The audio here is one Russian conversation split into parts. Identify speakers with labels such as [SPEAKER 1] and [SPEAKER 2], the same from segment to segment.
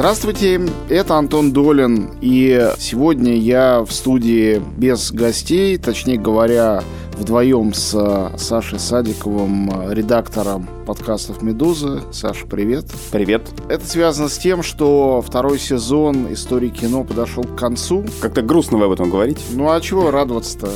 [SPEAKER 1] Здравствуйте, это Антон Долин, и сегодня я в студии без гостей, точнее говоря, вдвоем с Сашей Садиковым, редактором подкастов «Медузы». Саша, привет.
[SPEAKER 2] Привет.
[SPEAKER 1] Это связано с тем, что второй сезон истории кино подошел к концу.
[SPEAKER 2] Как-то грустно вы об этом говорите.
[SPEAKER 1] Ну а чего радоваться-то?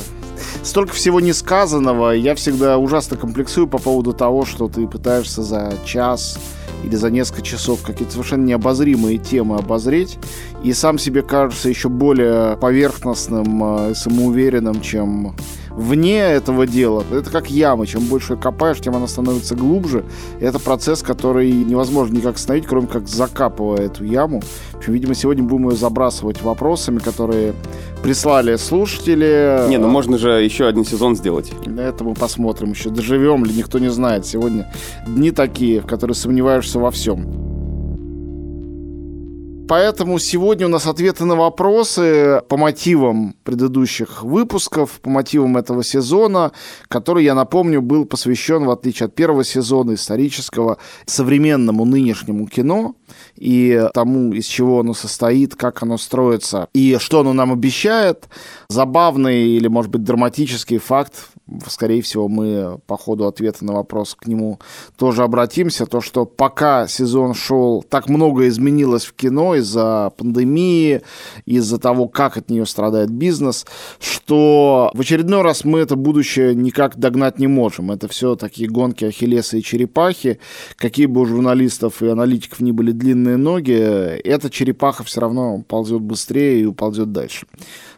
[SPEAKER 1] Столько всего несказанного. Я всегда ужасно комплексую по поводу того, что ты пытаешься за час или за несколько часов какие-то совершенно необозримые темы обозреть, и сам себе кажется еще более поверхностным э, и самоуверенным, чем вне этого дела. Это как яма. Чем больше копаешь, тем она становится глубже. И это процесс, который невозможно никак остановить, кроме как закапывая эту яму. В общем, видимо, сегодня будем ее забрасывать вопросами, которые прислали слушатели.
[SPEAKER 2] Не, ну можно же еще один сезон сделать.
[SPEAKER 1] Это мы посмотрим еще. Доживем ли, никто не знает. Сегодня дни такие, в которые сомневаешься во всем. Поэтому сегодня у нас ответы на вопросы по мотивам предыдущих выпусков, по мотивам этого сезона, который, я напомню, был посвящен, в отличие от первого сезона исторического, современному нынешнему кино и тому, из чего оно состоит, как оно строится и что оно нам обещает. Забавный или, может быть, драматический факт скорее всего, мы по ходу ответа на вопрос к нему тоже обратимся. То, что пока сезон шел, так много изменилось в кино из-за пандемии, из-за того, как от нее страдает бизнес, что в очередной раз мы это будущее никак догнать не можем. Это все такие гонки Ахиллеса и черепахи. Какие бы у журналистов и аналитиков ни были длинные ноги, эта черепаха все равно ползет быстрее и уползет дальше.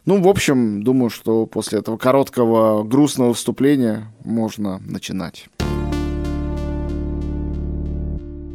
[SPEAKER 1] Ну, в общем, думаю, что после этого короткого грустного вступления можно начинать.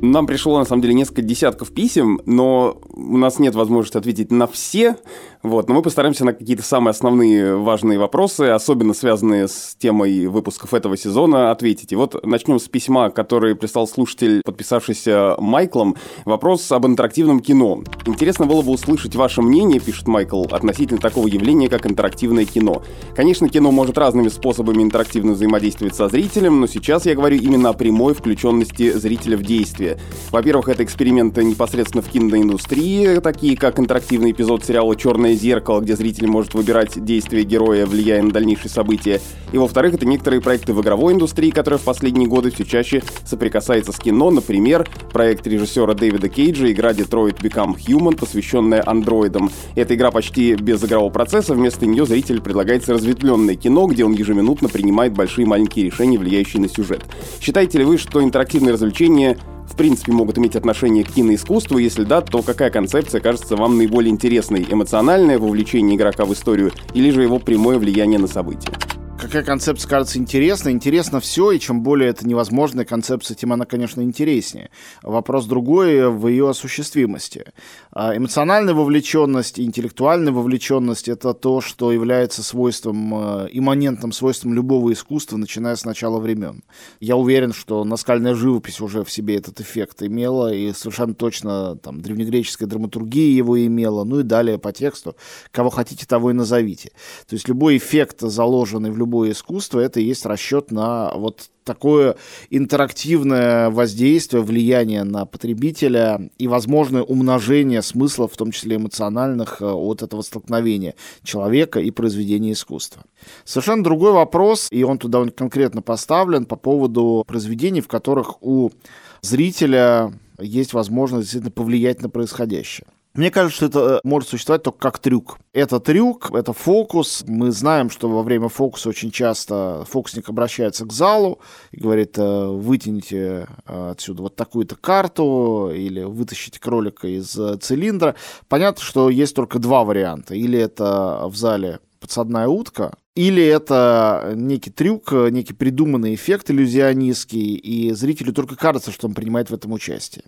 [SPEAKER 2] Нам пришло, на самом деле, несколько десятков писем, но у нас нет возможности ответить на все, вот, но мы постараемся на какие-то самые основные важные вопросы, особенно связанные с темой выпусков этого сезона, ответить. И вот начнем с письма, который прислал слушатель, подписавшийся Майклом. Вопрос об интерактивном кино. Интересно было бы услышать ваше мнение, пишет Майкл, относительно такого явления, как интерактивное кино. Конечно, кино может разными способами интерактивно взаимодействовать со зрителем, но сейчас я говорю именно о прямой включенности зрителя в действие. Во-первых, это эксперименты непосредственно в киноиндустрии, такие как интерактивный эпизод сериала «Черное черное зеркало, где зритель может выбирать действия героя, влияя на дальнейшие события. И во-вторых, это некоторые проекты в игровой индустрии, которые в последние годы все чаще соприкасаются с кино. Например, проект режиссера Дэвида Кейджа, игра Detroit Become Human, посвященная андроидам. Эта игра почти без игрового процесса, вместо нее зрителю предлагается разветвленное кино, где он ежеминутно принимает большие и маленькие решения, влияющие на сюжет. Считаете ли вы, что интерактивные развлечения в принципе могут иметь отношение к киноискусству? Если да, то какая концепция кажется вам наиболее интересной? Эмоциональное вовлечение игрока в историю или же его прямое влияние на события?
[SPEAKER 1] Какая концепция кажется интересной. Интересно все, и чем более это невозможная концепция, тем она, конечно, интереснее. Вопрос другой в ее осуществимости. А эмоциональная вовлеченность и интеллектуальная вовлеченность – это то, что является свойством, э, имманентным свойством любого искусства, начиная с начала времен. Я уверен, что наскальная живопись уже в себе этот эффект имела, и совершенно точно там, древнегреческая драматургия его имела, ну и далее по тексту. Кого хотите, того и назовите. То есть любой эффект, заложенный в любом любое искусство, это и есть расчет на вот такое интерактивное воздействие, влияние на потребителя и возможное умножение смыслов, в том числе эмоциональных, э, от этого столкновения человека и произведения искусства. Совершенно другой вопрос, и он туда конкретно поставлен по поводу произведений, в которых у зрителя есть возможность действительно повлиять на происходящее. Мне кажется, что это э, может существовать только как трюк. Это трюк, это фокус. Мы знаем, что во время фокуса очень часто фокусник обращается к залу и говорит, э, вытяните э, отсюда вот такую-то карту или вытащите кролика из цилиндра. Понятно, что есть только два варианта. Или это в зале подсадная утка, или это некий трюк, некий придуманный эффект иллюзионистский, и зрителю только кажется, что он принимает в этом участие.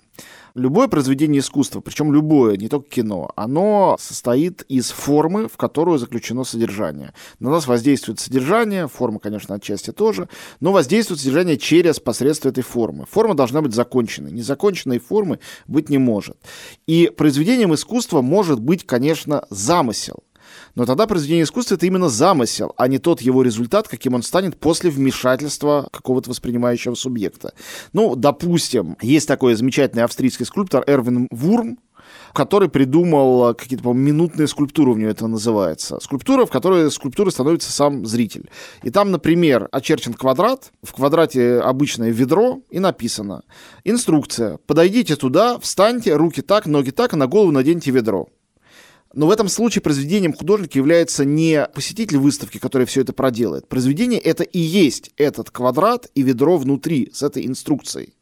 [SPEAKER 1] Любое произведение искусства, причем любое, не только кино, оно состоит из формы, в которую заключено содержание. На нас воздействует содержание, форма, конечно, отчасти тоже, но воздействует содержание через посредство этой формы. Форма должна быть законченной. Незаконченной формы быть не может. И произведением искусства может быть, конечно, замысел. Но тогда произведение искусства — это именно замысел, а не тот его результат, каким он станет после вмешательства какого-то воспринимающего субъекта. Ну, допустим, есть такой замечательный австрийский скульптор Эрвин Вурм, который придумал какие-то, по минутные скульптуры, у него это называется. Скульптура, в которой скульптурой становится сам зритель. И там, например, очерчен квадрат, в квадрате обычное ведро, и написано «Инструкция. Подойдите туда, встаньте, руки так, ноги так, и на голову наденьте ведро». Но в этом случае произведением художника является не посетитель выставки, который все это проделает. Произведение это и есть этот квадрат и ведро внутри с этой инструкцией.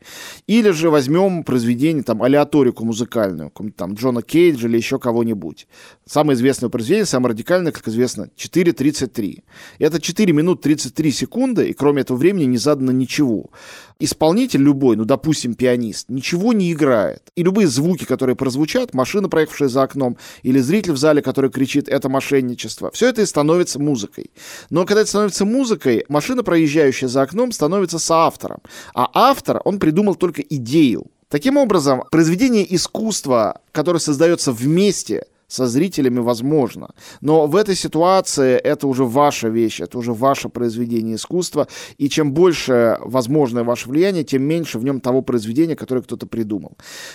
[SPEAKER 1] Или же возьмем произведение, там, алиаторику музыкальную, там, Джона Кейджа или еще кого-нибудь. Самое известное произведение, самое радикальное, как известно, 4.33. Это 4 минут 33 секунды, и кроме этого времени не задано ничего исполнитель любой, ну, допустим, пианист, ничего не играет. И любые звуки, которые прозвучат, машина, проехавшая за окном, или зритель в зале, который кричит «это мошенничество», все это и становится музыкой. Но когда это становится музыкой, машина, проезжающая за окном, становится соавтором. А автор, он придумал только идею. Таким образом, произведение искусства, которое создается вместе со зрителями возможно. Но в этой ситуации это уже ваша вещь, это уже ваше произведение искусства, и чем больше возможное ваше влияние, тем меньше в нем того произведения, которое кто-то придумал.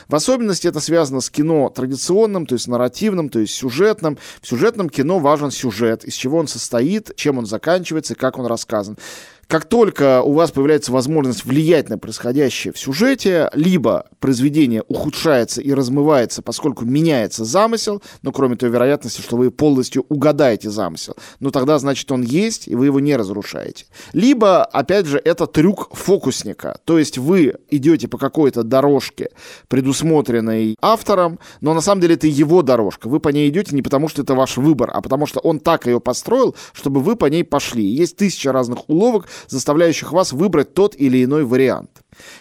[SPEAKER 1] В особенности это связано с кино традиционным, то есть нарративным, то есть сюжетным. В сюжетном кино важен сюжет, из чего он состоит, чем он заканчивается и как он рассказан как только у вас появляется возможность влиять на происходящее в сюжете, либо произведение ухудшается и размывается, поскольку меняется замысел, но кроме той вероятности, что вы полностью угадаете замысел, ну тогда значит он есть, и вы его не разрушаете. Либо, опять же, это трюк фокусника, то есть вы идете по какой-то дорожке, предусмотренной автором, но на самом деле это его дорожка, вы по ней идете не потому, что это ваш выбор, а потому что он так ее построил, чтобы вы по ней пошли. Есть тысяча разных уловок, заставляющих вас выбрать тот или иной вариант.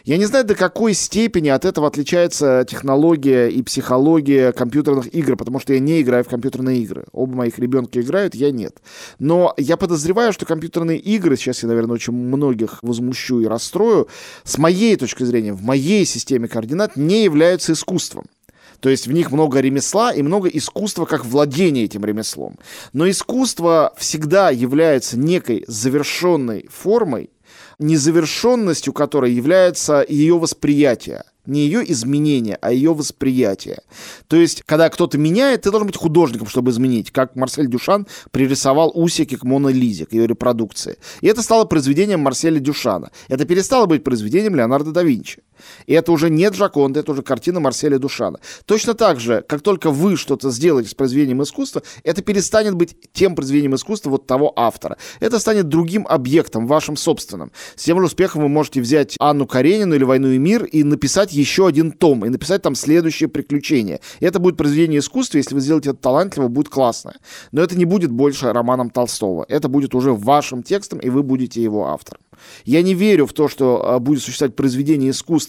[SPEAKER 1] Я не знаю, до какой степени от этого отличается технология и психология компьютерных игр, потому что я не играю в компьютерные игры. Оба моих ребенка играют, я нет. Но я подозреваю, что компьютерные игры, сейчас я, наверное, очень многих возмущу и расстрою, с моей точки зрения, в моей системе координат не являются искусством. То есть в них много ремесла и много искусства как владение этим ремеслом. Но искусство всегда является некой завершенной формой, незавершенностью которой является ее восприятие не ее изменение, а ее восприятие. То есть, когда кто-то меняет, ты должен быть художником, чтобы изменить, как Марсель Дюшан пририсовал усики к Мона Лизе, к ее репродукции. И это стало произведением Марселя Дюшана. Это перестало быть произведением Леонардо да Винчи. И это уже не Джаконда, это уже картина Марселя Душана. Точно так же, как только вы что-то сделаете с произведением искусства, это перестанет быть тем произведением искусства вот того автора. Это станет другим объектом, вашим собственным. С тем же успехом вы можете взять Анну Каренину или «Войну и мир» и написать еще один том, и написать там следующее приключение. И это будет произведение искусства, если вы сделаете это талантливо, будет классно. Но это не будет больше романом Толстого. Это будет уже вашим текстом, и вы будете его автором. Я не верю в то, что а, будет существовать произведение искусства,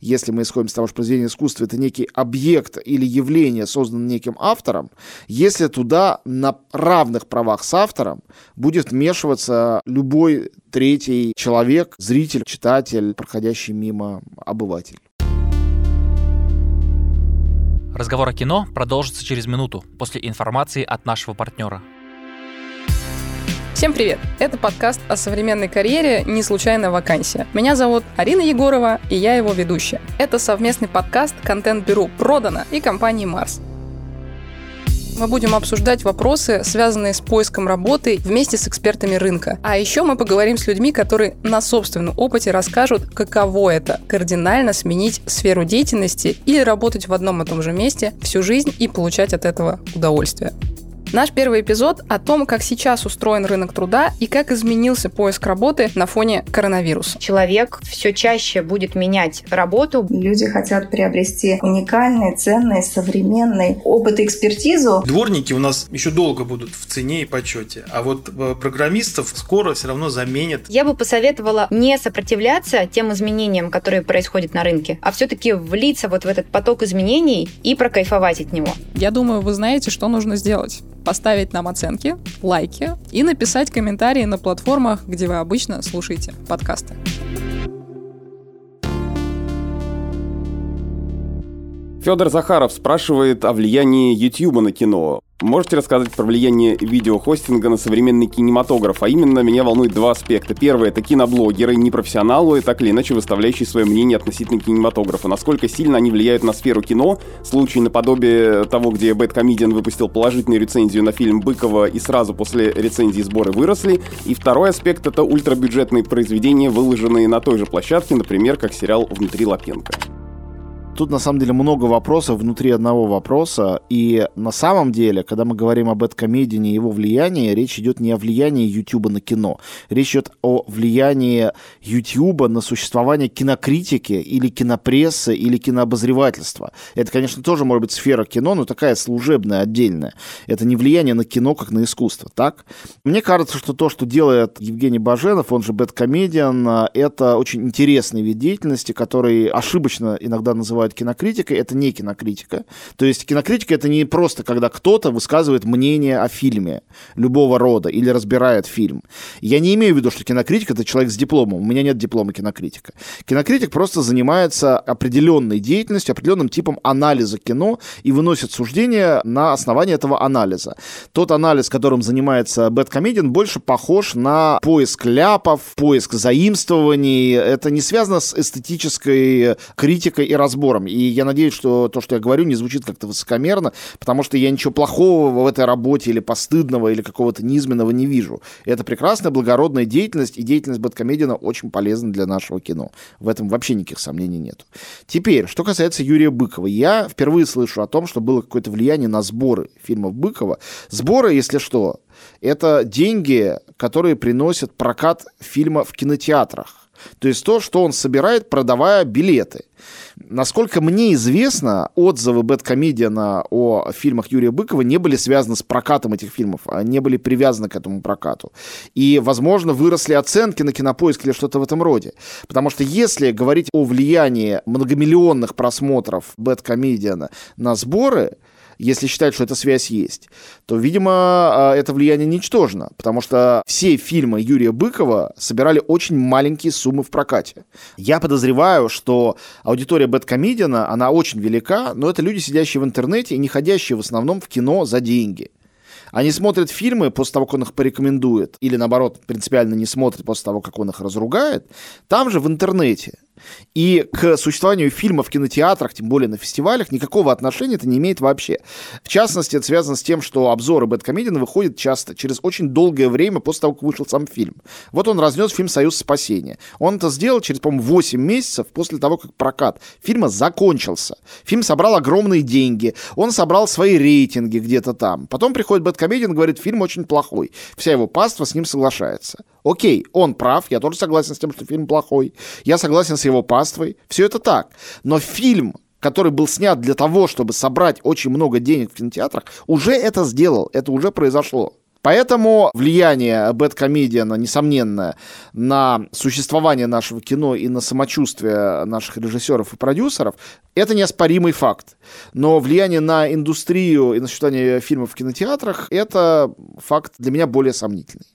[SPEAKER 1] если мы исходим с того, что произведение искусства — это некий объект или явление, созданное неким автором, если туда на равных правах с автором будет вмешиваться любой третий человек, зритель, читатель, проходящий мимо обыватель.
[SPEAKER 3] Разговор о кино продолжится через минуту после информации от нашего партнера.
[SPEAKER 4] Всем привет! Это подкаст о современной карьере «Не случайная вакансия». Меня зовут Арина Егорова, и я его ведущая. Это совместный подкаст контент-бюро «Продано» и компании «Марс». Мы будем обсуждать вопросы, связанные с поиском работы вместе с экспертами рынка. А еще мы поговорим с людьми, которые на собственном опыте расскажут, каково это – кардинально сменить сферу деятельности или работать в одном и том же месте всю жизнь и получать от этого удовольствие. Наш первый эпизод о том, как сейчас устроен рынок труда и как изменился поиск работы на фоне коронавируса.
[SPEAKER 5] Человек все чаще будет менять работу.
[SPEAKER 6] Люди хотят приобрести уникальный, ценный, современный опыт и экспертизу.
[SPEAKER 7] Дворники у нас еще долго будут в цене и почете, а вот э, программистов скоро все равно заменят.
[SPEAKER 5] Я бы посоветовала не сопротивляться тем изменениям, которые происходят на рынке, а все-таки влиться вот в этот поток изменений и прокайфовать от него.
[SPEAKER 4] Я думаю, вы знаете, что нужно сделать поставить нам оценки, лайки и написать комментарии на платформах, где вы обычно слушаете подкасты.
[SPEAKER 2] Федор Захаров спрашивает о влиянии YouTube на кино. Можете рассказать про влияние видеохостинга на современный кинематограф? А именно, меня волнует два аспекта. Первый — это киноблогеры, непрофессионалы, так или иначе выставляющие свое мнение относительно кинематографа. Насколько сильно они влияют на сферу кино? Случай наподобие того, где Бэт Комедиан выпустил положительную рецензию на фильм Быкова и сразу после рецензии сборы выросли. И второй аспект — это ультрабюджетные произведения, выложенные на той же площадке, например, как сериал «Внутри Лапенко».
[SPEAKER 1] Тут на самом деле много вопросов внутри одного вопроса. И на самом деле, когда мы говорим об Эдкомедине и его влиянии, речь идет не о влиянии Ютуба на кино. Речь идет о влиянии Ютуба на существование кинокритики или кинопрессы или кинообозревательства. Это, конечно, тоже может быть сфера кино, но такая служебная, отдельная. Это не влияние на кино, как на искусство, так? Мне кажется, что то, что делает Евгений Баженов, он же Бэткомедиан, это очень интересный вид деятельности, который ошибочно иногда называют называют кинокритикой, это не кинокритика. То есть кинокритика это не просто, когда кто-то высказывает мнение о фильме любого рода или разбирает фильм. Я не имею в виду, что кинокритик это человек с дипломом. У меня нет диплома кинокритика. Кинокритик просто занимается определенной деятельностью, определенным типом анализа кино и выносит суждения на основании этого анализа. Тот анализ, которым занимается Бэткомедиан, больше похож на поиск ляпов, поиск заимствований. Это не связано с эстетической критикой и разбором разговором. И я надеюсь, что то, что я говорю, не звучит как-то высокомерно, потому что я ничего плохого в этой работе или постыдного, или какого-то низменного не вижу. Это прекрасная, благородная деятельность, и деятельность Бэткомедиана очень полезна для нашего кино. В этом вообще никаких сомнений нет. Теперь, что касается Юрия Быкова. Я впервые слышу о том, что было какое-то влияние на сборы фильмов Быкова. Сборы, если что, это деньги, которые приносят прокат фильма в кинотеатрах. То есть то, что он собирает, продавая билеты. Насколько мне известно, отзывы Бэткомедиана о фильмах Юрия Быкова не были связаны с прокатом этих фильмов, а не были привязаны к этому прокату. И, возможно, выросли оценки на кинопоиск или что-то в этом роде. Потому что если говорить о влиянии многомиллионных просмотров Бэткомедиана на сборы, если считать, что эта связь есть, то, видимо, а, это влияние ничтожно, потому что все фильмы Юрия Быкова собирали очень маленькие суммы в прокате. Я подозреваю, что аудитория Бэткомедиана, она очень велика, но это люди, сидящие в интернете и не ходящие в основном в кино за деньги. Они смотрят фильмы после того, как он их порекомендует, или наоборот, принципиально не смотрят после того, как он их разругает, там же в интернете. И к существованию фильма в кинотеатрах, тем более на фестивалях, никакого отношения это не имеет вообще. В частности, это связано с тем, что обзоры Бэткомедиана выходят часто через очень долгое время после того, как вышел сам фильм. Вот он разнес фильм «Союз спасения». Он это сделал через, по-моему, 8 месяцев после того, как прокат фильма закончился. Фильм собрал огромные деньги, он собрал свои рейтинги где-то там. Потом приходит Бэткомедиан говорит, фильм очень плохой. Вся его паства с ним соглашается. Окей, он прав, я тоже согласен с тем, что фильм плохой. Я согласен с его паствой. Все это так. Но фильм, который был снят для того, чтобы собрать очень много денег в кинотеатрах, уже это сделал, это уже произошло. Поэтому влияние Бэткомедиана, несомненное, на существование нашего кино и на самочувствие наших режиссеров и продюсеров, это неоспоримый факт. Но влияние на индустрию и на существование фильмов в кинотеатрах, это факт для меня более сомнительный.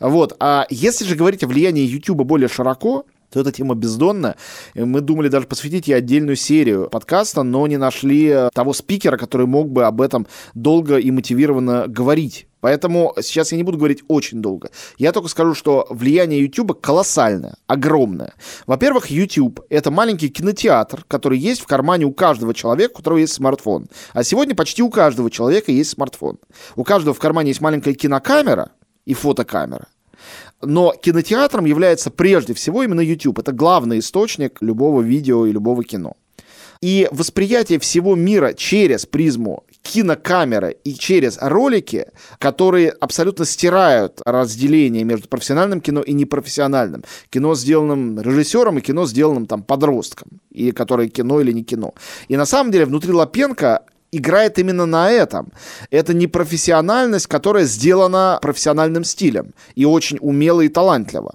[SPEAKER 1] Вот. А если же говорить о влиянии YouTube более широко, то эта тема бездонная. Мы думали даже посвятить ей отдельную серию подкаста, но не нашли того спикера, который мог бы об этом долго и мотивированно говорить. Поэтому сейчас я не буду говорить очень долго. Я только скажу, что влияние YouTube колоссальное, огромное. Во-первых, YouTube — это маленький кинотеатр, который есть в кармане у каждого человека, у которого есть смартфон. А сегодня почти у каждого человека есть смартфон. У каждого в кармане есть маленькая кинокамера и фотокамера. Но кинотеатром является прежде всего именно YouTube. Это главный источник любого видео и любого кино. И восприятие всего мира через призму кинокамеры и через ролики, которые абсолютно стирают разделение между профессиональным кино и непрофессиональным. Кино, сделанным режиссером, и кино, сделанным там подростком, и которое кино или не кино. И на самом деле внутри Лапенко играет именно на этом. Это не профессиональность, которая сделана профессиональным стилем и очень умело и талантливо.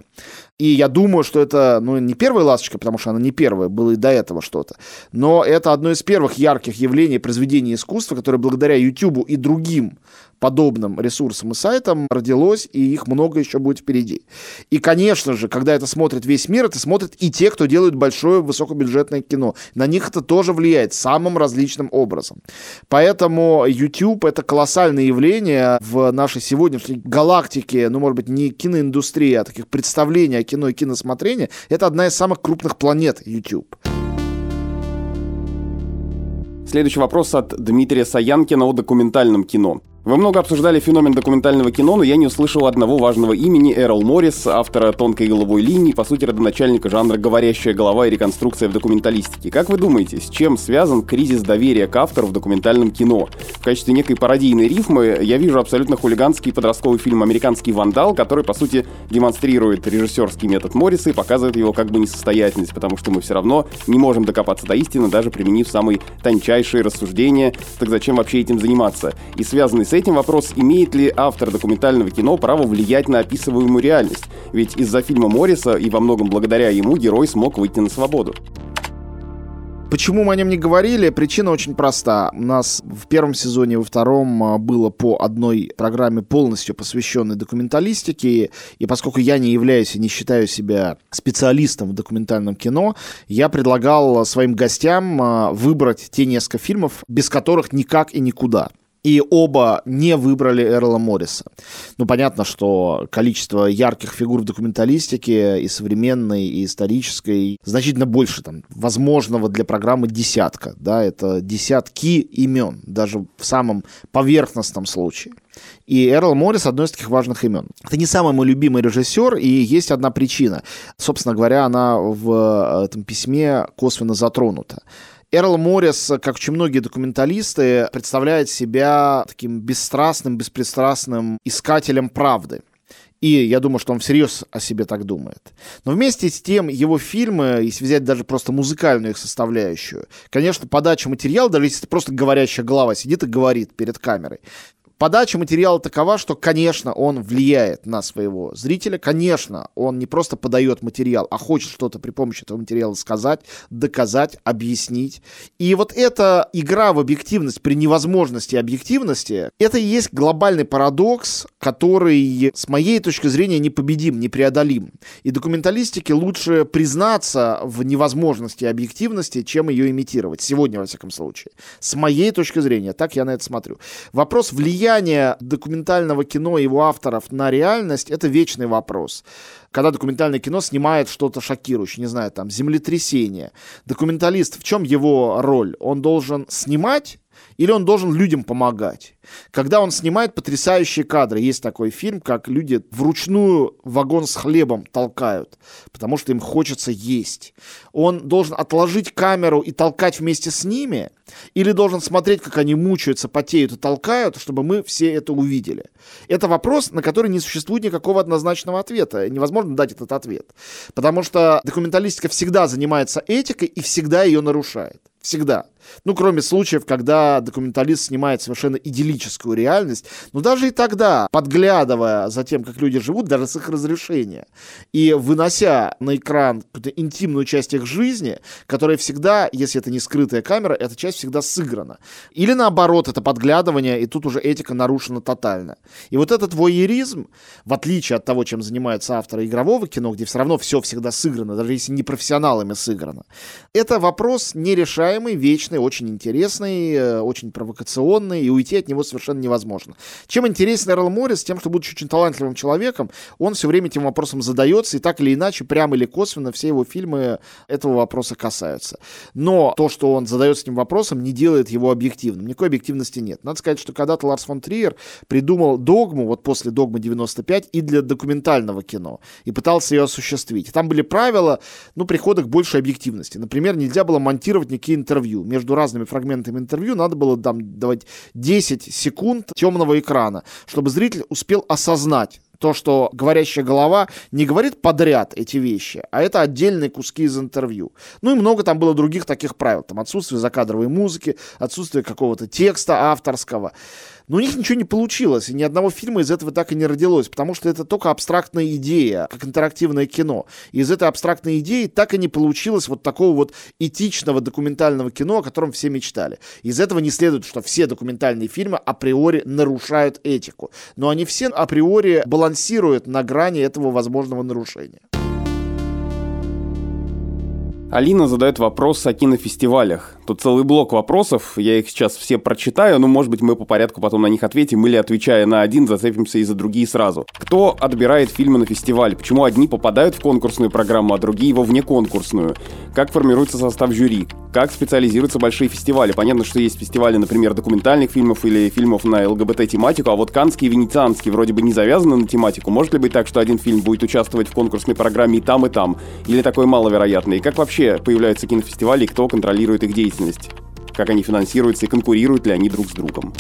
[SPEAKER 1] И я думаю, что это, ну, не первая ласточка, потому что она не первая, было и до этого что-то. Но это одно из первых ярких явлений произведения искусства, которое благодаря YouTube и другим подобным ресурсам и сайтам родилось, и их много еще будет впереди. И, конечно же, когда это смотрит весь мир, это смотрят и те, кто делают большое высокобюджетное кино. На них это тоже влияет самым различным образом. Поэтому YouTube — это колоссальное явление в нашей сегодняшней галактике, ну, может быть, не киноиндустрии, а таких представлений о кино и киносмотрении. Это одна из самых крупных планет YouTube.
[SPEAKER 2] Следующий вопрос от Дмитрия Саянкина о документальном кино. Вы много обсуждали феномен документального кино, но я не услышал одного важного имени Эрл Моррис, автора «Тонкой головой линии», по сути, родоначальника жанра «Говорящая голова» и реконструкция в документалистике. Как вы думаете, с чем связан кризис доверия к автору в документальном кино? В качестве некой пародийной рифмы я вижу абсолютно хулиганский подростковый фильм «Американский вандал», который, по сути, демонстрирует режиссерский метод Морриса и показывает его как бы несостоятельность, потому что мы все равно не можем докопаться до истины, даже применив самые тончайшие рассуждения. Так зачем вообще этим заниматься? И связанный с этим вопрос, имеет ли автор документального кино право влиять на описываемую реальность, ведь из-за фильма Морриса и во многом благодаря ему герой смог выйти на свободу.
[SPEAKER 1] Почему мы о нем не говорили? Причина очень проста. У нас в первом сезоне, во втором а, было по одной программе полностью посвященной документалистике. И поскольку я не являюсь и не считаю себя специалистом в документальном кино, я предлагал своим гостям а, выбрать те несколько фильмов, без которых никак и никуда и оба не выбрали Эрла Морриса. Ну, понятно, что количество ярких фигур в документалистике и современной, и исторической значительно больше там возможного для программы десятка, да, это десятки имен, даже в самом поверхностном случае. И Эрл Моррис одно из таких важных имен. Это не самый мой любимый режиссер, и есть одна причина. Собственно говоря, она в этом письме косвенно затронута. Эрл Моррис, как очень многие документалисты, представляет себя таким бесстрастным, беспристрастным искателем правды. И я думаю, что он всерьез о себе так думает. Но вместе с тем его фильмы, если взять даже просто музыкальную их составляющую, конечно, подача материала, даже если это просто говорящая голова сидит и говорит перед камерой, Подача материала такова, что, конечно, он влияет на своего зрителя, конечно, он не просто подает материал, а хочет что-то при помощи этого материала сказать, доказать, объяснить. И вот эта игра в объективность при невозможности объективности, это и есть глобальный парадокс, который, с моей точки зрения, непобедим, непреодолим. И документалистике лучше признаться в невозможности объективности, чем ее имитировать. Сегодня, во всяком случае. С моей точки зрения, так я на это смотрю. Вопрос влияния влияние документального кино и его авторов на реальность — это вечный вопрос. Когда документальное кино снимает что-то шокирующее, не знаю, там, землетрясение. Документалист, в чем его роль? Он должен снимать или он должен людям помогать? Когда он снимает потрясающие кадры, есть такой фильм, как люди вручную вагон с хлебом толкают, потому что им хочется есть. Он должен отложить камеру и толкать вместе с ними, или должен смотреть, как они мучаются, потеют и толкают, чтобы мы все это увидели? Это вопрос, на который не существует никакого однозначного ответа. Невозможно дать этот ответ. Потому что документалистика всегда занимается этикой и всегда ее нарушает. Всегда. Ну, кроме случаев, когда документалист снимает совершенно идиллическую реальность. Но даже и тогда, подглядывая за тем, как люди живут, даже с их разрешения, и вынося на экран какую-то интимную часть их жизни, которая всегда, если это не скрытая камера, эта часть всегда сыграна. Или наоборот, это подглядывание, и тут уже этика нарушена тотально. И вот этот воеризм, в отличие от того, чем занимаются авторы игрового кино, где все равно все всегда сыграно, даже если не профессионалами сыграно, это вопрос нерешаемый, вечный, очень интересный, э, очень провокационный, и уйти от него совершенно невозможно. Чем интересен Эрл Моррис? Тем, что, будучи очень талантливым человеком, он все время этим вопросом задается, и так или иначе, прямо или косвенно, все его фильмы этого вопроса касаются. Но то, что он задается этим вопросом, не делает его объективным. Никакой объективности нет. Надо сказать, что когда-то Ларс фон Триер придумал догму, вот после догмы 95, и для документального кино, и пытался ее осуществить. там были правила, ну, прихода к большей объективности. Например, нельзя было монтировать никакие интервью между разными фрагментами интервью надо было там давать 10 секунд темного экрана, чтобы зритель успел осознать, то, что говорящая голова не говорит подряд эти вещи, а это отдельные куски из интервью. Ну и много там было других таких правил. Там отсутствие закадровой музыки, отсутствие какого-то текста авторского. Но у них ничего не получилось, и ни одного фильма из этого так и не родилось, потому что это только абстрактная идея, как интерактивное кино. И из этой абстрактной идеи так и не получилось вот такого вот этичного документального кино, о котором все мечтали. Из этого не следует, что все документальные фильмы априори нарушают этику. Но они все априори балансируют на грани этого возможного нарушения.
[SPEAKER 2] Алина задает вопрос о кинофестивалях. Тут целый блок вопросов, я их сейчас все прочитаю, но, может быть, мы по порядку потом на них ответим или, отвечая на один, зацепимся и за другие сразу. Кто отбирает фильмы на фестиваль? Почему одни попадают в конкурсную программу, а другие во внеконкурсную? Как формируется состав жюри? Как специализируются большие фестивали? Понятно, что есть фестивали, например, документальных фильмов или фильмов на ЛГБТ-тематику, а вот Канский и Венецианский вроде бы не завязаны на тематику. Может ли быть так, что один фильм будет участвовать в конкурсной программе и там, и там? Или такое маловероятно? И как вообще появляются кинофестивали и кто контролирует их деятельность? Деятельность, как они финансируются и конкурируют ли они друг с другом.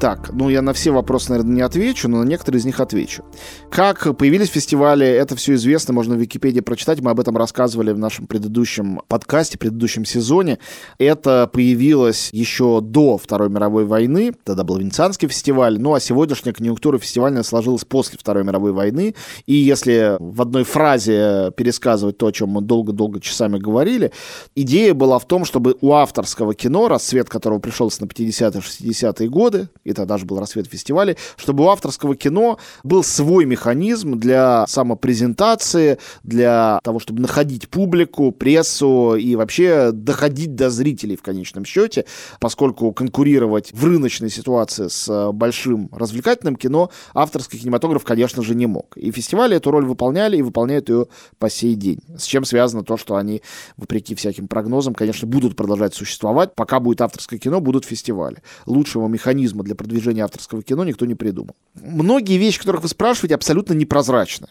[SPEAKER 1] Так, ну я на все вопросы, наверное, не отвечу, но на некоторые из них отвечу. Как появились фестивали, это все известно, можно в Википедии прочитать, мы об этом рассказывали в нашем предыдущем подкасте, предыдущем сезоне. Это появилось еще до Второй мировой войны, тогда был Венецианский фестиваль, ну а сегодняшняя конъюнктура фестивальная сложилась после Второй мировой войны, и если в одной фразе пересказывать то, о чем мы долго-долго часами говорили, идея была в том, чтобы у авторского кино, расцвет которого пришелся на 50-60-е годы, и тогда же был рассвет фестиваля, чтобы у авторского кино был свой механизм для самопрезентации, для того, чтобы находить публику, прессу и вообще доходить до зрителей в конечном счете, поскольку конкурировать в рыночной ситуации с большим развлекательным кино авторский кинематограф, конечно же, не мог. И фестивали эту роль выполняли и выполняют ее по сей день. С чем связано то, что они, вопреки всяким прогнозам, конечно, будут продолжать существовать. Пока будет авторское кино, будут фестивали. Лучшего механизма для продвижения авторского кино никто не придумал. Многие вещи, которых вы спрашиваете, абсолютно непрозрачны.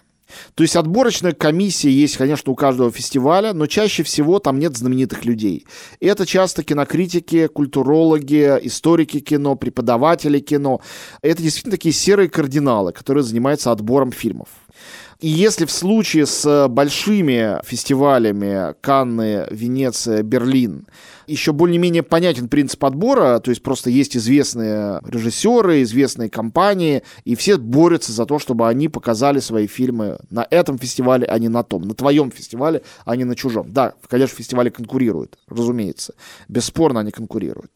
[SPEAKER 1] То есть отборочная комиссия есть, конечно, у каждого фестиваля, но чаще всего там нет знаменитых людей. Это часто кинокритики, культурологи, историки кино, преподаватели кино. Это действительно такие серые кардиналы, которые занимаются отбором фильмов. И если в случае с большими фестивалями Канны, Венеция, Берлин еще более-менее понятен принцип отбора, то есть просто есть известные режиссеры, известные компании, и все борются за то, чтобы они показали свои фильмы на этом фестивале, а не на том, на твоем фестивале, а не на чужом. Да, конечно, фестивали конкурируют, разумеется, бесспорно они конкурируют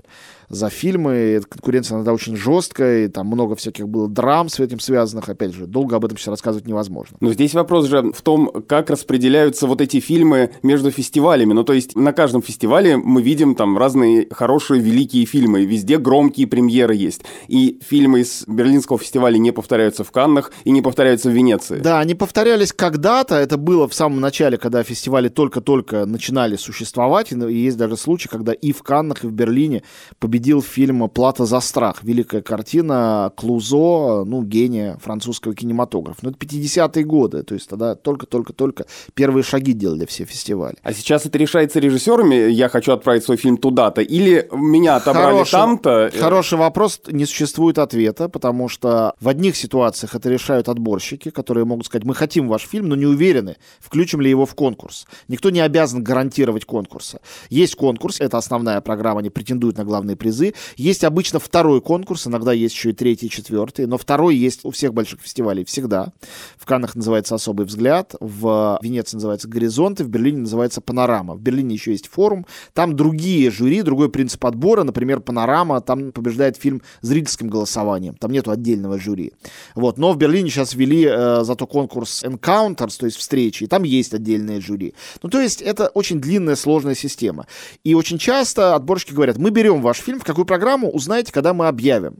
[SPEAKER 1] за фильмы. Конкуренция иногда очень жесткая, и там много всяких было драм с этим связанных. Опять же, долго об этом сейчас рассказывать невозможно.
[SPEAKER 2] Но здесь вопрос же в том, как распределяются вот эти фильмы между фестивалями. Ну, то есть на каждом фестивале мы видим там разные хорошие, великие фильмы. Везде громкие премьеры есть. И фильмы из Берлинского фестиваля не повторяются в Каннах и не повторяются в Венеции.
[SPEAKER 1] Да, они повторялись когда-то. Это было в самом начале, когда фестивали только-только начинали существовать. И есть даже случаи, когда и в Каннах, и в Берлине победил фильм «Плата за страх». Великая картина Клузо, ну, гения французского кинематографа. Ну, это 50-е годы, то есть тогда только-только-только первые шаги делали все фестивали.
[SPEAKER 2] А сейчас это решается режиссерами, я хочу отправить свой фильм туда-то, или меня отобрали хороший, там-то?
[SPEAKER 1] Хороший вопрос, не существует ответа, потому что в одних ситуациях это решают отборщики, которые могут сказать, мы хотим ваш фильм, но не уверены, включим ли его в конкурс. Никто не обязан гарантировать конкурса. Есть конкурс, это основная программа, они претендуют на главные призы. Есть обычно второй конкурс, иногда есть еще и третий, четвертый, но второй есть у всех больших фестивалей всегда. В Каннах называется «Особый взгляд», в Венеции называется «Горизонты», в Берлине называется «Панорама». В Берлине еще есть форум, там другие жюри, другой принцип отбора, например, «Панорама», там побеждает фильм зрительским голосованием, там нету отдельного жюри. Вот. Но в Берлине сейчас ввели э, зато конкурс Encounters, то есть встречи, и там есть отдельные жюри. Ну, то есть это очень длинная, сложная система. И очень часто отборщики говорят, мы берем ваш фильм, в какую программу, узнаете, когда мы объявим.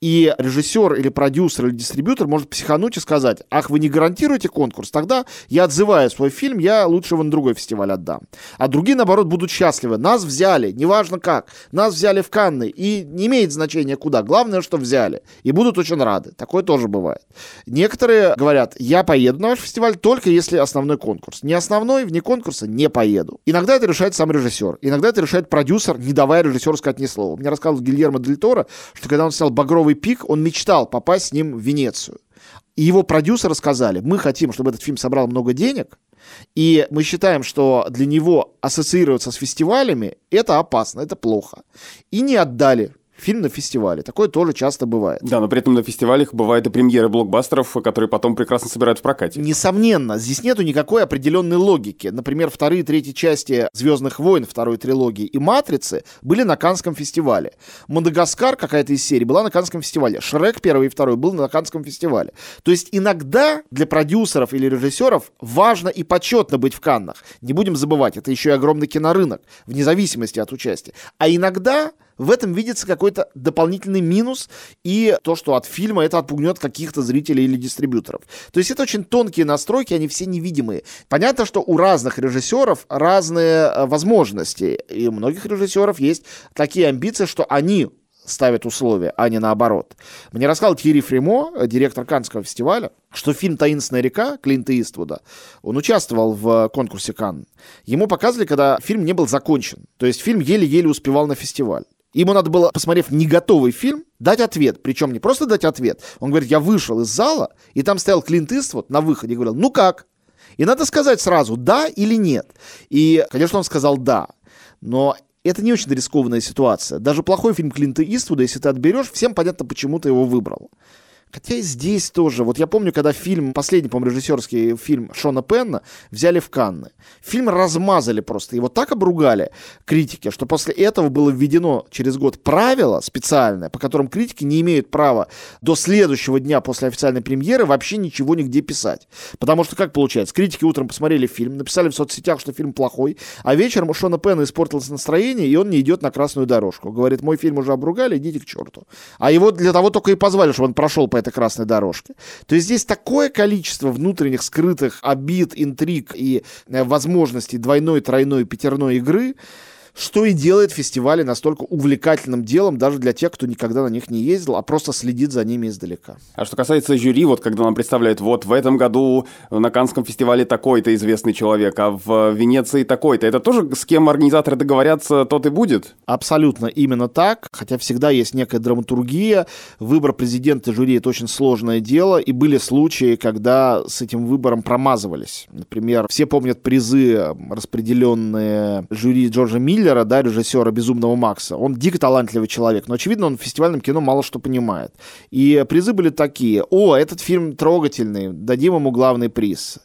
[SPEAKER 1] И режиссер или продюсер или дистрибьютор может психануть и сказать, ах, вы не гарантируете конкурс, тогда я отзываю свой фильм, я лучше его на другой фестиваль отдам. А другие, наоборот, будут счастливы. Нас взяли, неважно как, нас взяли в Канны, и не имеет значения куда, главное, что взяли. И будут очень рады. Такое тоже бывает. Некоторые говорят, я поеду на ваш фестиваль только если основной конкурс. Не основной, вне конкурса не поеду. Иногда это решает сам режиссер, иногда это решает продюсер, не давая режиссеру сказать ни слова. Мне рассказывал Гильермо Дель Торо, что когда он снял «Багровый «Багровый пик», он мечтал попасть с ним в Венецию. И его продюсеры сказали, мы хотим, чтобы этот фильм собрал много денег, и мы считаем, что для него ассоциироваться с фестивалями это опасно, это плохо. И не отдали фильм на фестивале. Такое тоже часто бывает.
[SPEAKER 2] Да, но при этом на фестивалях бывают и премьеры блокбастеров, которые потом прекрасно собирают в прокате.
[SPEAKER 1] Несомненно, здесь нету никакой определенной логики. Например, вторые и третьи части «Звездных войн» второй трилогии и «Матрицы» были на Канском фестивале. «Мадагаскар» какая-то из серий была на Канском фестивале. «Шрек» первый и второй был на Канском фестивале. То есть иногда для продюсеров или режиссеров важно и почетно быть в Каннах. Не будем забывать, это еще и огромный кинорынок, вне зависимости от участия. А иногда в этом видится какой-то дополнительный минус и то, что от фильма это отпугнет каких-то зрителей или дистрибьюторов. То есть это очень тонкие настройки, они все невидимые. Понятно, что у разных режиссеров разные э, возможности, и у многих режиссеров есть такие амбиции, что они ставят условия, а не наоборот. Мне рассказал Тьерри Фримо, директор Каннского фестиваля, что фильм «Таинственная река» Клинта Иствуда, он участвовал в конкурсе Канн. Ему показывали, когда фильм не был закончен. То есть фильм еле-еле успевал на фестиваль. Ему надо было, посмотрев не готовый фильм, дать ответ. Причем не просто дать ответ. Он говорит, я вышел из зала, и там стоял Клинт Иствуд на выходе и говорил, ну как? И надо сказать сразу, да или нет. И, конечно, он сказал да. Но это не очень рискованная ситуация. Даже плохой фильм Клинта Иствуда, если ты отберешь, всем понятно, почему ты его выбрал. Хотя и здесь тоже. Вот я помню, когда фильм, последний, по-моему, режиссерский фильм Шона Пенна взяли в Канны. Фильм размазали просто. Его так обругали критики, что после этого было введено через год правило специальное, по которым критики не имеют права до следующего дня после официальной премьеры вообще ничего нигде писать. Потому что, как получается, критики утром посмотрели фильм, написали в соцсетях, что фильм плохой, а вечером у Шона Пенна испортилось настроение, и он не идет на красную дорожку. Говорит, мой фильм уже обругали, идите к черту. А его для того только и позвали, чтобы он прошел по этой красной дорожке. То есть здесь такое количество внутренних скрытых обид, интриг и э, возможностей двойной, тройной, пятерной игры, что и делает фестивали настолько увлекательным делом даже для тех, кто никогда на них не ездил, а просто следит за ними издалека.
[SPEAKER 2] А что касается жюри, вот когда нам представляют, вот в этом году на Канском фестивале такой-то известный человек, а в Венеции такой-то, это тоже с кем организаторы договорятся, тот и будет?
[SPEAKER 1] Абсолютно именно так, хотя всегда есть некая драматургия, выбор президента жюри это очень сложное дело, и были случаи, когда с этим выбором промазывались. Например, все помнят призы, распределенные жюри Джорджа Миллера, Миллера, да, режиссера «Безумного Макса», он дико талантливый человек, но, очевидно, он в фестивальном кино мало что понимает. И призы были такие. О, этот фильм трогательный, дадим ему главный приз.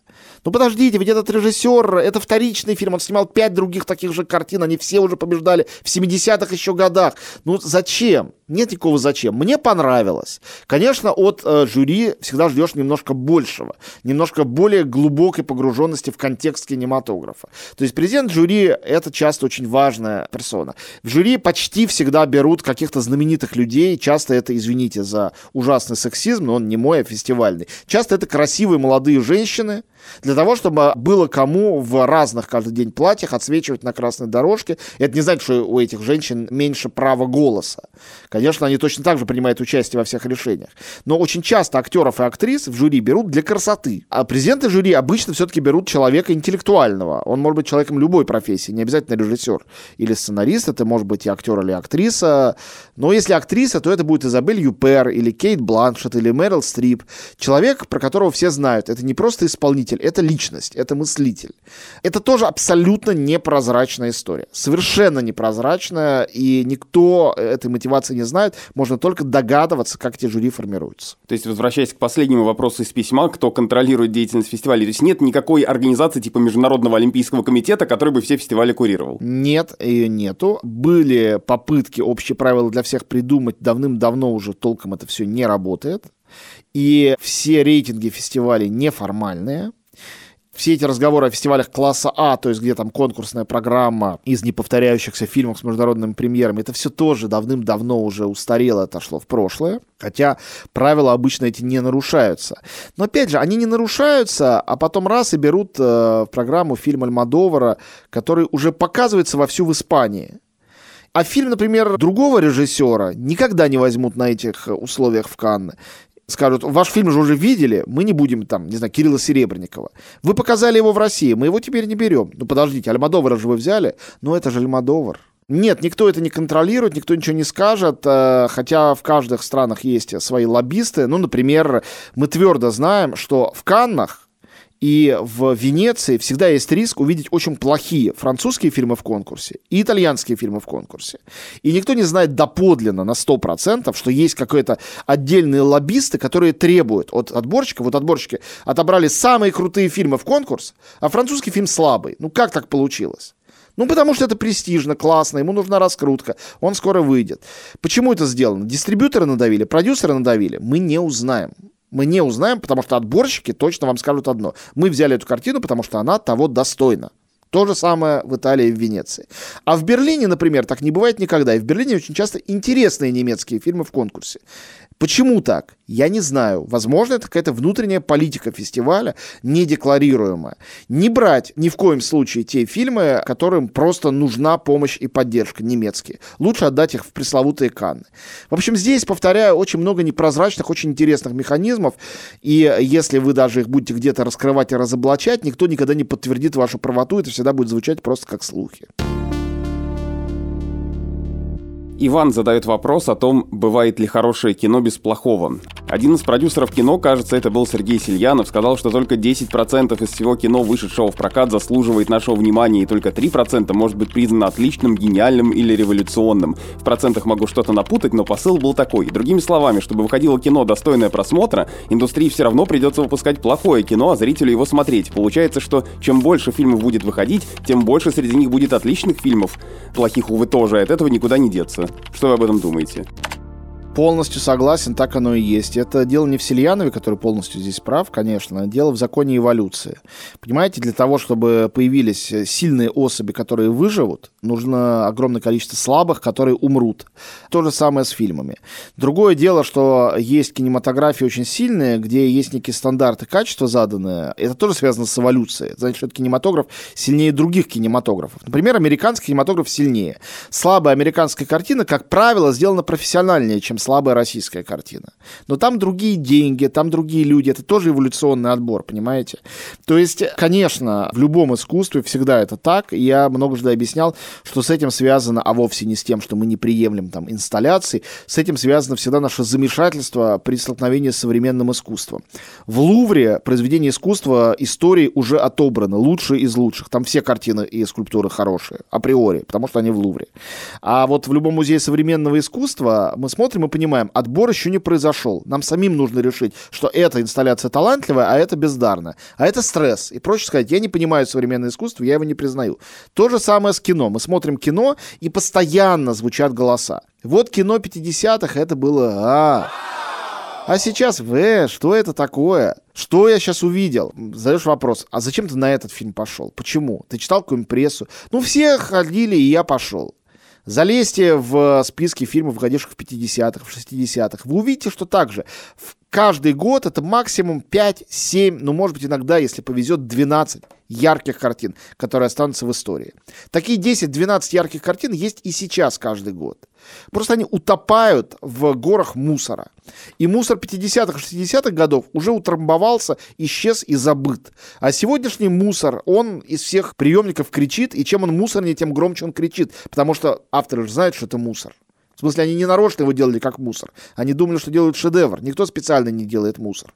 [SPEAKER 1] Ну подождите, ведь этот режиссер, это вторичный фильм, он снимал пять других таких же картин, они все уже побеждали в 70-х еще годах. Ну зачем? Нет никакого зачем. Мне понравилось. Конечно, от э, жюри всегда ждешь немножко большего, немножко более глубокой погруженности в контекст кинематографа. То есть президент жюри — это часто очень важная персона. В жюри почти всегда берут каких-то знаменитых людей, часто это, извините за ужасный сексизм, но он не мой, а фестивальный. Часто это красивые молодые женщины, для того, чтобы было кому в разных каждый день платьях отсвечивать на красной дорожке. Это не значит, что у этих женщин меньше права голоса. Конечно, они точно так же принимают участие во всех решениях. Но очень часто актеров и актрис в жюри берут для красоты. А президенты жюри обычно все-таки берут человека интеллектуального. Он может быть человеком любой профессии, не обязательно режиссер или сценарист, это может быть и актер или актриса. Но если актриса, то это будет Изабель Юпер или Кейт Бланшет или Мэрил Стрип. Человек, про которого все знают. Это не просто исполнитель, мыслитель, это личность, это мыслитель. Это тоже абсолютно непрозрачная история. Совершенно непрозрачная, и никто этой мотивации не знает. Можно только догадываться, как эти жюри формируются.
[SPEAKER 2] То есть, возвращаясь к последнему вопросу из письма, кто контролирует деятельность фестиваля, то есть нет никакой организации типа Международного олимпийского комитета, который бы все фестивали курировал?
[SPEAKER 1] Нет, ее нету. Были попытки общие правила для всех придумать давным-давно уже толком это все не работает. И все рейтинги фестивалей неформальные. Все эти разговоры о фестивалях класса А, то есть где там конкурсная программа из неповторяющихся фильмов с международными премьерами, это все тоже давным-давно уже устарело, отошло в прошлое. Хотя правила обычно эти не нарушаются. Но опять же, они не нарушаются, а потом раз и берут э, в программу фильм Альмадовара, который уже показывается вовсю в Испании. А фильм, например, другого режиссера никогда не возьмут на этих условиях в Канны скажут, ваш фильм же уже видели, мы не будем там, не знаю, Кирилла Серебренникова. Вы показали его в России, мы его теперь не берем. Ну, подождите, Альмадовара же вы взяли, ну, это же Альмадовар. Нет, никто это не контролирует, никто ничего не скажет, э, хотя в каждых странах есть свои лоббисты. Ну, например, мы твердо знаем, что в Каннах И в Венеции всегда есть риск увидеть очень плохие французские фильмы в конкурсе и итальянские фильмы в конкурсе. И никто не знает доподлинно на 100%, что есть какие-то отдельные лоббисты, которые требуют от отборщика, вот отборщики отобрали самые крутые фильмы в конкурс, а французский фильм слабый. Ну как так получилось? Ну, потому что это престижно, классно, ему нужна раскрутка, он скоро выйдет. Почему это сделано? Дистрибьюторы надавили, продюсеры надавили? Мы не узнаем. Мы не узнаем, потому что отборщики точно вам скажут одно. Мы взяли эту картину, потому что она того достойна. То же самое в Италии и в Венеции. А в Берлине, например, так не бывает никогда. И в Берлине очень часто интересные немецкие фильмы в конкурсе. Почему так? Я не знаю. Возможно, это какая-то внутренняя политика фестиваля, недекларируемая. Не брать ни в коем случае те фильмы, которым просто нужна помощь и поддержка немецкие. Лучше отдать их в пресловутые Канны. В общем, здесь, повторяю, очень много непрозрачных, очень интересных механизмов. И если вы даже их будете где-то раскрывать и разоблачать, никто никогда не подтвердит вашу правоту. Это всегда будет звучать просто как слухи.
[SPEAKER 2] Иван задает вопрос о том, бывает ли хорошее кино без плохого. Один из продюсеров кино, кажется, это был Сергей Сильянов, сказал, что только 10% из всего кино, вышедшего в прокат, заслуживает нашего внимания, и только 3% может быть признано отличным, гениальным или революционным. В процентах могу что-то напутать, но посыл был такой. Другими словами, чтобы выходило кино, достойное просмотра, индустрии все равно придется выпускать плохое кино, а зрителю его смотреть. Получается, что чем больше фильмов будет выходить, тем больше среди них будет отличных фильмов. Плохих, увы, тоже, от этого никуда не деться. Что вы об этом думаете?
[SPEAKER 1] Полностью согласен, так оно и есть. Это дело не в Сельянове, который полностью здесь прав, конечно, а дело в законе эволюции. Понимаете, для того, чтобы появились сильные особи, которые выживут, нужно огромное количество слабых, которые умрут. То же самое с фильмами. Другое дело, что есть кинематографии очень сильные, где есть некие стандарты качества заданные. Это тоже связано с эволюцией. Значит, что кинематограф сильнее других кинематографов. Например, американский кинематограф сильнее. Слабая американская картина, как правило, сделана профессиональнее, чем слабая российская картина. Но там другие деньги, там другие люди, это тоже эволюционный отбор, понимаете? То есть, конечно, в любом искусстве всегда это так, я многожды объяснял, что с этим связано, а вовсе не с тем, что мы не приемлем там инсталляции, с этим связано всегда наше замешательство при столкновении с современным искусством. В Лувре произведения искусства истории уже отобраны, лучшие из лучших. Там все картины и скульптуры хорошие, априори, потому что они в Лувре. А вот в любом музее современного искусства мы смотрим и понимаем, отбор еще не произошел. Нам самим нужно решить, что эта инсталляция талантливая, а это бездарная. А это стресс. И проще сказать, я не понимаю современное искусство, я его не признаю. То же самое с кино. Мы смотрим кино, и постоянно звучат голоса. Вот кино 50-х, это было... А, а сейчас, э, что это такое? Что я сейчас увидел? Задаешь вопрос, а зачем ты на этот фильм пошел? Почему? Ты читал какую-нибудь прессу? Ну, все ходили, и я пошел. Залезьте в списки фильмов, выходивших в 50-х, в 60-х. Вы увидите, что также в каждый год это максимум 5-7, ну, может быть, иногда, если повезет, 12 ярких картин, которые останутся в истории. Такие 10-12 ярких картин есть и сейчас каждый год. Просто они утопают в горах мусора. И мусор 50-х, 60-х годов уже утрамбовался, исчез и забыт. А сегодняшний мусор, он из всех приемников кричит, и чем он мусорнее, тем громче он кричит. Потому что авторы же знают, что это мусор. В смысле, они не нарочно его делали как мусор. Они думали, что делают шедевр. Никто специально не делает мусор.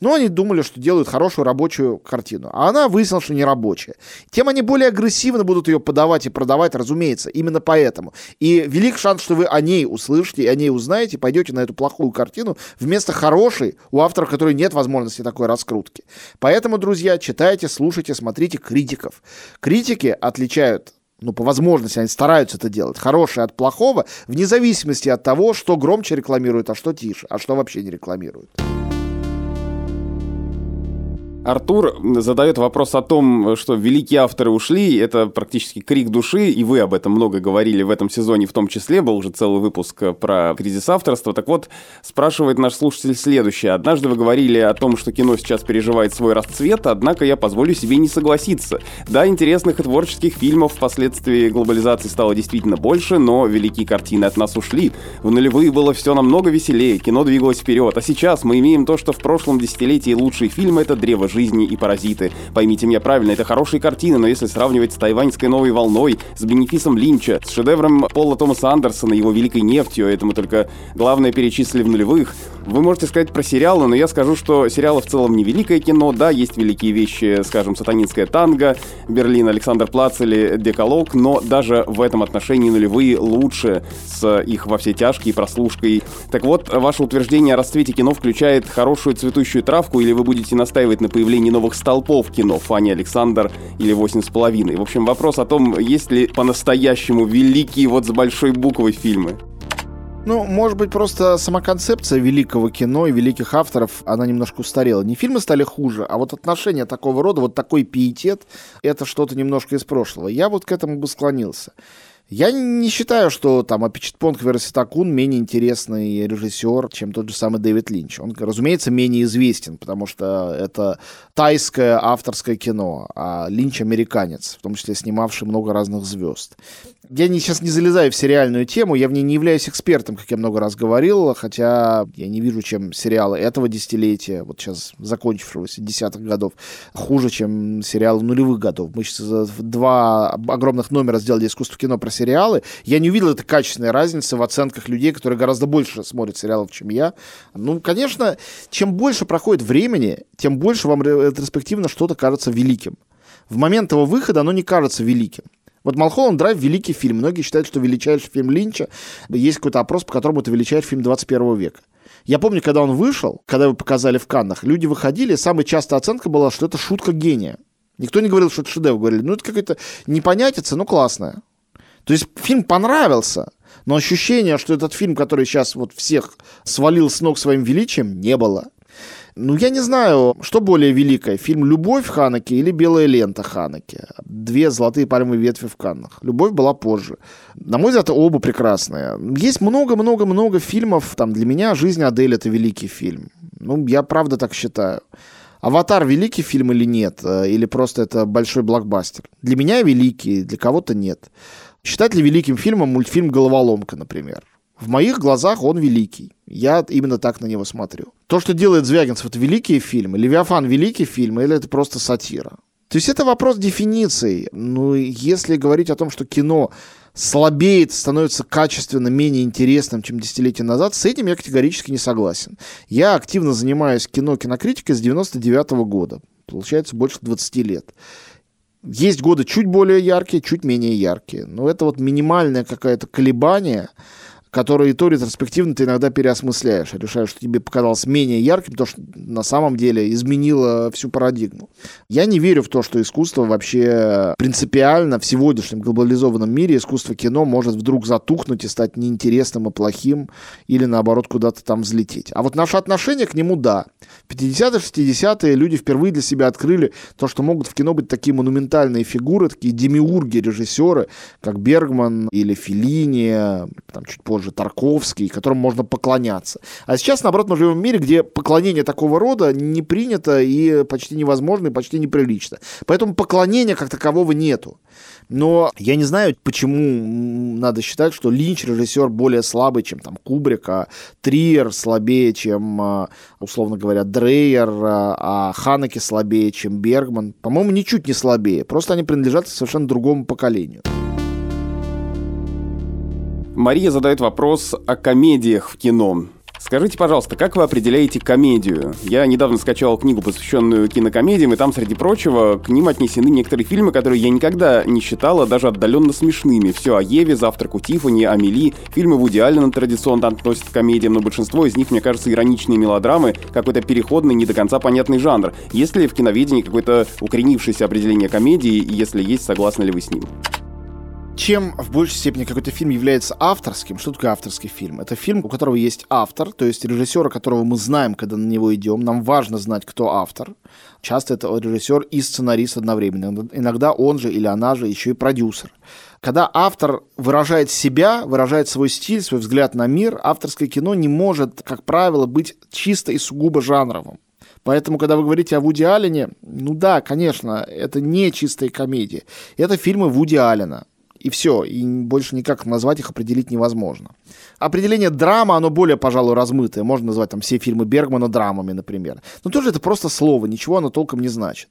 [SPEAKER 1] Но они думали, что делают хорошую рабочую картину. А она выяснилась, что не рабочая. Тем они более агрессивно будут ее подавать и продавать, разумеется, именно поэтому. И велик шанс, что вы о ней услышите, о ней узнаете, пойдете на эту плохую картину вместо хорошей у автора, которой нет возможности такой раскрутки. Поэтому, друзья, читайте, слушайте, смотрите критиков. Критики отличают ну, по возможности, они стараются это делать, хорошее от плохого, вне зависимости от того, что громче рекламируют, а что тише, а что вообще не рекламируют.
[SPEAKER 2] Артур задает вопрос о том, что великие авторы ушли, это практически крик души, и вы об этом много говорили в этом сезоне, в том числе был уже целый выпуск про кризис авторства. Так вот, спрашивает наш слушатель следующее. Однажды вы говорили о том, что кино сейчас переживает свой расцвет, однако я позволю себе не согласиться. Да, интересных и творческих фильмов впоследствии глобализации стало действительно больше, но великие картины от нас ушли. В нулевые было все намного веселее, кино двигалось вперед, а сейчас мы имеем то, что в прошлом десятилетии лучшие фильмы — это «Древо жизни и паразиты. Поймите меня правильно, это хорошие картины, но если сравнивать с тайваньской новой волной, с бенефисом Линча, с шедевром Пола Томаса Андерсона, его великой нефтью, это мы только главное перечислили в нулевых, Вы можете сказать про сериалы, но я скажу, что сериалы в целом не великое кино. Да, есть великие вещи, скажем, «Сатанинская танго», «Берлин», «Александр Плац» или «Деколог», но даже в этом отношении нулевые лучше с их во все тяжкие прослушкой. Так вот, ваше утверждение о расцвете кино включает хорошую цветущую травку, или вы будете настаивать на появлении новых столпов кино «Фанни Александр» или «Восемь с половиной». В общем, вопрос о том, есть ли по-настоящему великие вот с большой буквы фильмы.
[SPEAKER 1] Ну, может быть, просто сама концепция великого кино и великих авторов, она немножко устарела. Не фильмы стали хуже, а вот отношения такого рода, вот такой пиетет, это что-то немножко из прошлого. Я вот к этому бы склонился. Я не считаю, что там Апичитпонг Верситакун менее интересный режиссер, чем тот же самый Дэвид Линч. Он, разумеется, менее известен, потому что это тайское авторское кино, а Линч американец, в том числе снимавший много разных звезд. Я не, сейчас не залезаю в сериальную тему, я в ней не являюсь экспертом, как я много раз говорил, хотя я не вижу, чем сериалы этого десятилетия, вот сейчас закончившегося десятых годов, хуже, чем сериалы нулевых годов. Мы сейчас два огромных номера сделали искусство кино про сериалы. Я не увидел этой качественной разницы в оценках людей, которые гораздо больше смотрят сериалов, чем я. Ну, конечно, чем больше проходит времени, тем больше вам ретроспективно что-то кажется великим. В момент его выхода оно не кажется великим. Вот «Малхолланд Драйв» — великий фильм. Многие считают, что величайший фильм Линча. Есть какой-то опрос, по которому это величайший фильм 21 века. Я помню, когда он вышел, когда его показали в Каннах, люди выходили, самая частая оценка была, что это шутка гения. Никто не говорил, что это шедевр. Говорили, ну это какая-то непонятица, но классная. То есть фильм понравился, но ощущение, что этот фильм, который сейчас вот всех свалил с ног своим величием, не было. Ну, я не знаю, что более великое, фильм «Любовь» Ханаки или «Белая лента» Ханаки. Две золотые пальмовые ветви в Каннах. «Любовь» была позже. На мой взгляд, оба прекрасные. Есть много-много-много фильмов. Там для меня «Жизнь Адель» — это великий фильм. Ну, я правда так считаю. «Аватар» — великий фильм или нет? Э, или просто это большой блокбастер? Для меня великий, для кого-то нет. Считать ли великим фильмом мультфильм «Головоломка», например? В моих глазах он великий. Я именно так на него смотрю. То, что делает Звягинцев, это великие фильмы. Левиафан великий фильм или это просто сатира? То есть это вопрос дефиниции. Ну, если говорить о том, что кино слабеет, становится качественно менее интересным, чем десятилетия назад, с этим я категорически не согласен. Я активно занимаюсь кино, кинокритикой с 99 -го года. Получается, больше 20 лет. Есть годы чуть более яркие, чуть менее яркие. Но это вот минимальное какое-то колебание – которые то ретроспективно ты иногда переосмысляешь, решаешь, что тебе показалось менее ярким, потому что на самом деле изменило всю парадигму. Я не верю в то, что искусство вообще принципиально в сегодняшнем глобализованном мире искусство кино может вдруг затухнуть и стать неинтересным и плохим, или наоборот куда-то там взлететь. А вот наше отношение к нему, да. В 50-е, 60-е люди впервые для себя открыли то, что могут в кино быть такие монументальные фигуры, такие демиурги, режиссеры, как Бергман или Филини, там чуть позже же Тарковский, которому можно поклоняться. А сейчас, наоборот, мы живем в мире, где поклонение такого рода не принято и почти невозможно, и почти неприлично. Поэтому поклонения как такового нету. Но я не знаю, почему надо считать, что Линч режиссер более слабый, чем там Кубрик, а Триер слабее, чем, а, условно говоря, Дрейер, а, а Ханеке слабее, чем Бергман. По-моему, ничуть не слабее. Просто они принадлежат совершенно другому поколению.
[SPEAKER 2] Мария задает вопрос о комедиях в кино. Скажите, пожалуйста, как вы определяете комедию? Я недавно скачал книгу, посвященную кинокомедиям, и там, среди прочего, к ним отнесены некоторые фильмы, которые я никогда не считала даже отдаленно смешными. Все о Еве, Завтрак у Тиффани, Амели. Фильмы Вуди Аллена традиционно относят к комедиям, но большинство из них, мне кажется, ироничные мелодрамы, какой-то переходный, не до конца понятный жанр. Есть ли в киноведении какое-то укоренившееся определение комедии, и если есть, согласны ли вы с ним?
[SPEAKER 1] Чем в большей степени какой-то фильм является авторским, что такое авторский фильм? Это фильм, у которого есть автор, то есть режиссера, которого мы знаем, когда на него идем. Нам важно знать, кто автор. Часто это режиссер и сценарист одновременно. Иногда он же или она же еще и продюсер. Когда автор выражает себя, выражает свой стиль, свой взгляд на мир, авторское кино не может, как правило, быть чисто и сугубо жанровым. Поэтому, когда вы говорите о Вуди Аллене, ну да, конечно, это не чистая комедия. Это фильмы Вуди Аллена и все, и больше никак назвать их определить невозможно. Определение драма, оно более, пожалуй, размытое. Можно назвать там все фильмы Бергмана драмами, например. Но тоже это просто слово, ничего оно толком не значит.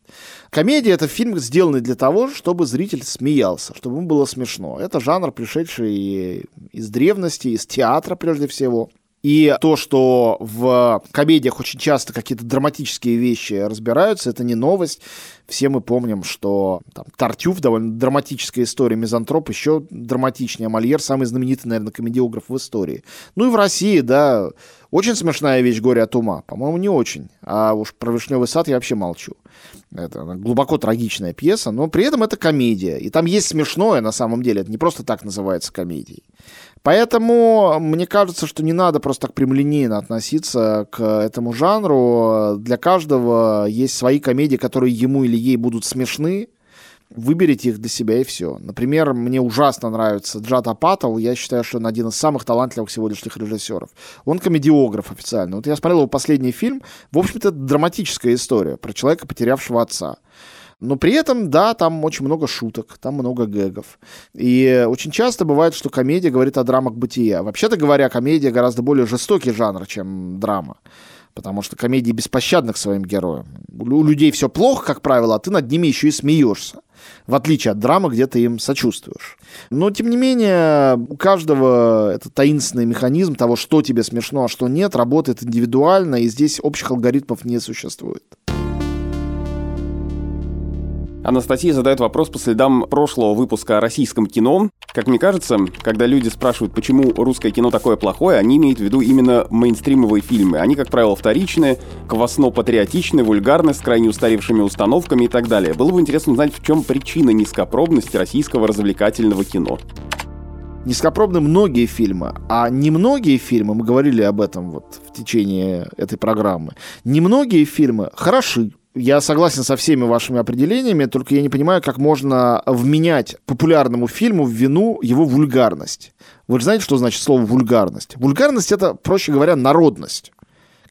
[SPEAKER 1] Комедия — это фильм, сделанный для того, чтобы зритель смеялся, чтобы ему было смешно. Это жанр, пришедший из древности, из театра прежде всего. И то, что в комедиях очень часто какие-то драматические вещи разбираются, это не новость. Все мы помним, что там, Тартюф, довольно драматическая история, Мизантроп еще драматичнее, а Мольер самый знаменитый, наверное, комедиограф в истории. Ну и в России, да, очень смешная вещь «Горе от ума». По-моему, не очень. А уж про «Вишневый сад» я вообще молчу. Это глубоко трагичная пьеса, но при этом это комедия. И там есть смешное на самом деле. Это не просто так называется комедией. Поэтому мне кажется, что не надо просто так прямолинейно относиться к этому жанру. Для каждого есть свои комедии, которые ему или ей будут смешны. Выберите их для себя и все. Например, мне ужасно нравится Джад Апатов. Я считаю, что он один из самых талантливых сегодняшних режиссеров. Он комедиограф официально. Вот я смотрел его последний фильм. В общем-то, это драматическая история про человека, потерявшего отца. Но при этом, да, там очень много шуток, там много гэгов. И очень часто бывает, что комедия говорит о драмах бытия. Вообще-то говоря, комедия гораздо более жестокий жанр, чем драма. Потому что комедии беспощадны к своим героям. У людей все плохо, как правило, а ты над ними еще и смеешься. В отличие от драмы, где ты им сочувствуешь. Но, тем не менее, у каждого этот таинственный механизм того, что тебе смешно, а что нет, работает индивидуально, и здесь общих алгоритмов не существует.
[SPEAKER 2] Анастасия задает вопрос по следам прошлого выпуска о российском кино. Как мне кажется, когда люди спрашивают, почему русское кино такое плохое, они имеют в виду именно мейнстримовые фильмы. Они, как правило, вторичные, квасно-патриотичные, вульгарны, с крайне устаревшими установками и так далее. Было бы интересно узнать, в чем причина низкопробности российского развлекательного кино
[SPEAKER 1] низкопробны многие фильмы, а немногие фильмы, мы говорили об этом вот в течение этой программы, немногие фильмы хороши, я согласен со всеми вашими определениями, только я не понимаю, как можно вменять популярному фильму в вину его вульгарность. Вы же знаете, что значит слово вульгарность? Вульгарность это, проще говоря, народность.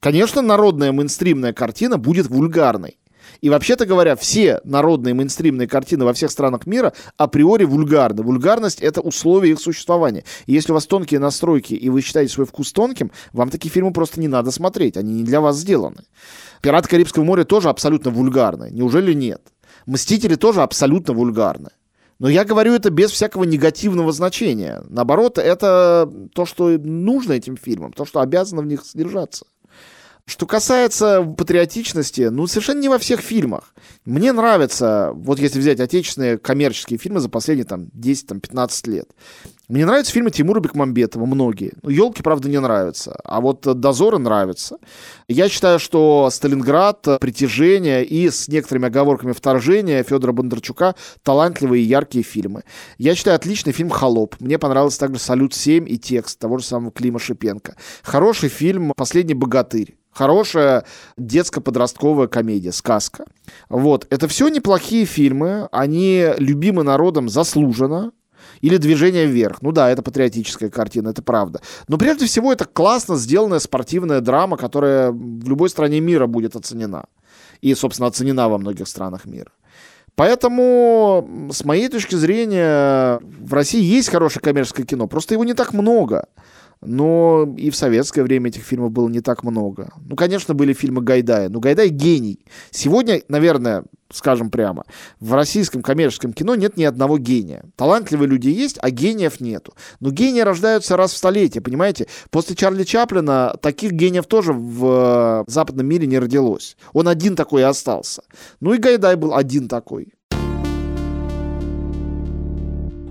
[SPEAKER 1] Конечно, народная мейнстримная картина будет вульгарной. И вообще-то говоря, все народные мейнстримные картины во всех странах мира априори вульгарны. Вульгарность — это условие их существования. И если у вас тонкие настройки, и вы считаете свой вкус тонким, вам такие фильмы просто не надо смотреть. Они не для вас сделаны. «Пираты Карибского моря» тоже абсолютно вульгарны. Неужели нет? «Мстители» тоже абсолютно вульгарны. Но я говорю это без всякого негативного значения. Наоборот, это то, что нужно этим фильмам, то, что обязано в них содержаться. Что касается патриотичности, ну, совершенно не во всех фильмах. Мне нравится, вот если взять отечественные коммерческие фильмы за последние там 10-15 лет. Мне нравятся фильмы Тимура Бекмамбетова, многие. Ну, «Елки», правда, не нравятся. А вот «Дозоры» нравятся. Я считаю, что «Сталинград», «Притяжение» и с некоторыми оговорками «Вторжение» Федора Бондарчука талантливые и яркие фильмы. Я считаю отличный фильм «Холоп». Мне понравился также «Салют-7» и текст того же самого Клима Шипенко. Хороший фильм «Последний богатырь». Хорошая детско-подростковая комедия, сказка. Вот. Это все неплохие фильмы. Они любимы народом заслуженно. Или «Движение вверх». Ну да, это патриотическая картина, это правда. Но прежде всего это классно сделанная спортивная драма, которая в любой стране мира будет оценена. И, собственно, оценена во многих странах мира. Поэтому, с моей точки зрения, в России есть хорошее коммерческое кино, просто его не так много. Но и в советское время этих фильмов было не так много. Ну, конечно, были фильмы Гайдая. Но Гайдай гений. Сегодня, наверное, скажем прямо, в российском коммерческом кино нет ни одного гения. Талантливые люди есть, а гениев нету. Но гении рождаются раз в столетие, понимаете? После Чарли Чаплина таких гениев тоже в западном мире не родилось. Он один такой и остался. Ну и Гайдай был один такой.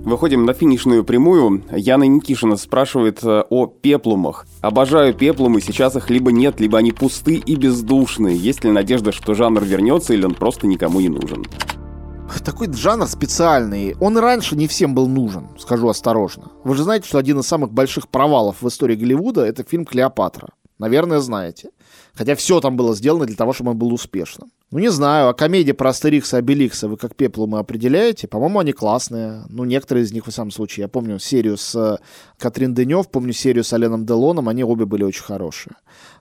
[SPEAKER 2] Выходим на финишную прямую. Яна Никишина спрашивает э, о пеплумах. Обожаю пеплумы, сейчас их либо нет, либо они пусты и бездушные. Есть ли надежда, что жанр вернется или он просто никому не нужен?
[SPEAKER 1] Такой жанр специальный. Он и раньше не всем был нужен, скажу осторожно. Вы же знаете, что один из самых больших провалов в истории Голливуда — это фильм «Клеопатра». Наверное, знаете. Хотя все там было сделано для того, чтобы он был успешным. Ну, не знаю, а комедии про Астерикса и Обеликса вы как пеплу мы определяете? По-моему, они классные. Ну, некоторые из них, в самом случае. Я помню серию с э, Катрин Денев, помню серию с Оленом Делоном, они обе были очень хорошие.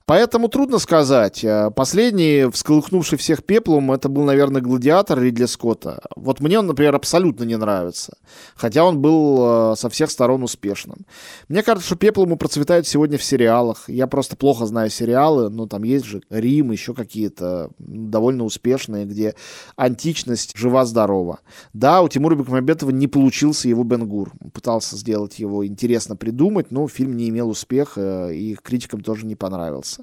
[SPEAKER 1] Поэтому трудно сказать. Э, последний, всколыхнувший всех пеплом, это был, наверное, «Гладиатор» Ридли Скотта. Вот мне он, например, абсолютно не нравится. Хотя он был э, со всех сторон успешным. Мне кажется, что пеплом процветают сегодня в сериалах. Я просто плохо знаю сериалы, но там есть же Рим, еще какие-то довольно успешные, где античность жива-здорова. Да, у Тимура Бекмамбетова не получился его Бенгур. Пытался сделать его интересно придумать, но фильм не имел успеха, и критикам тоже не понравился.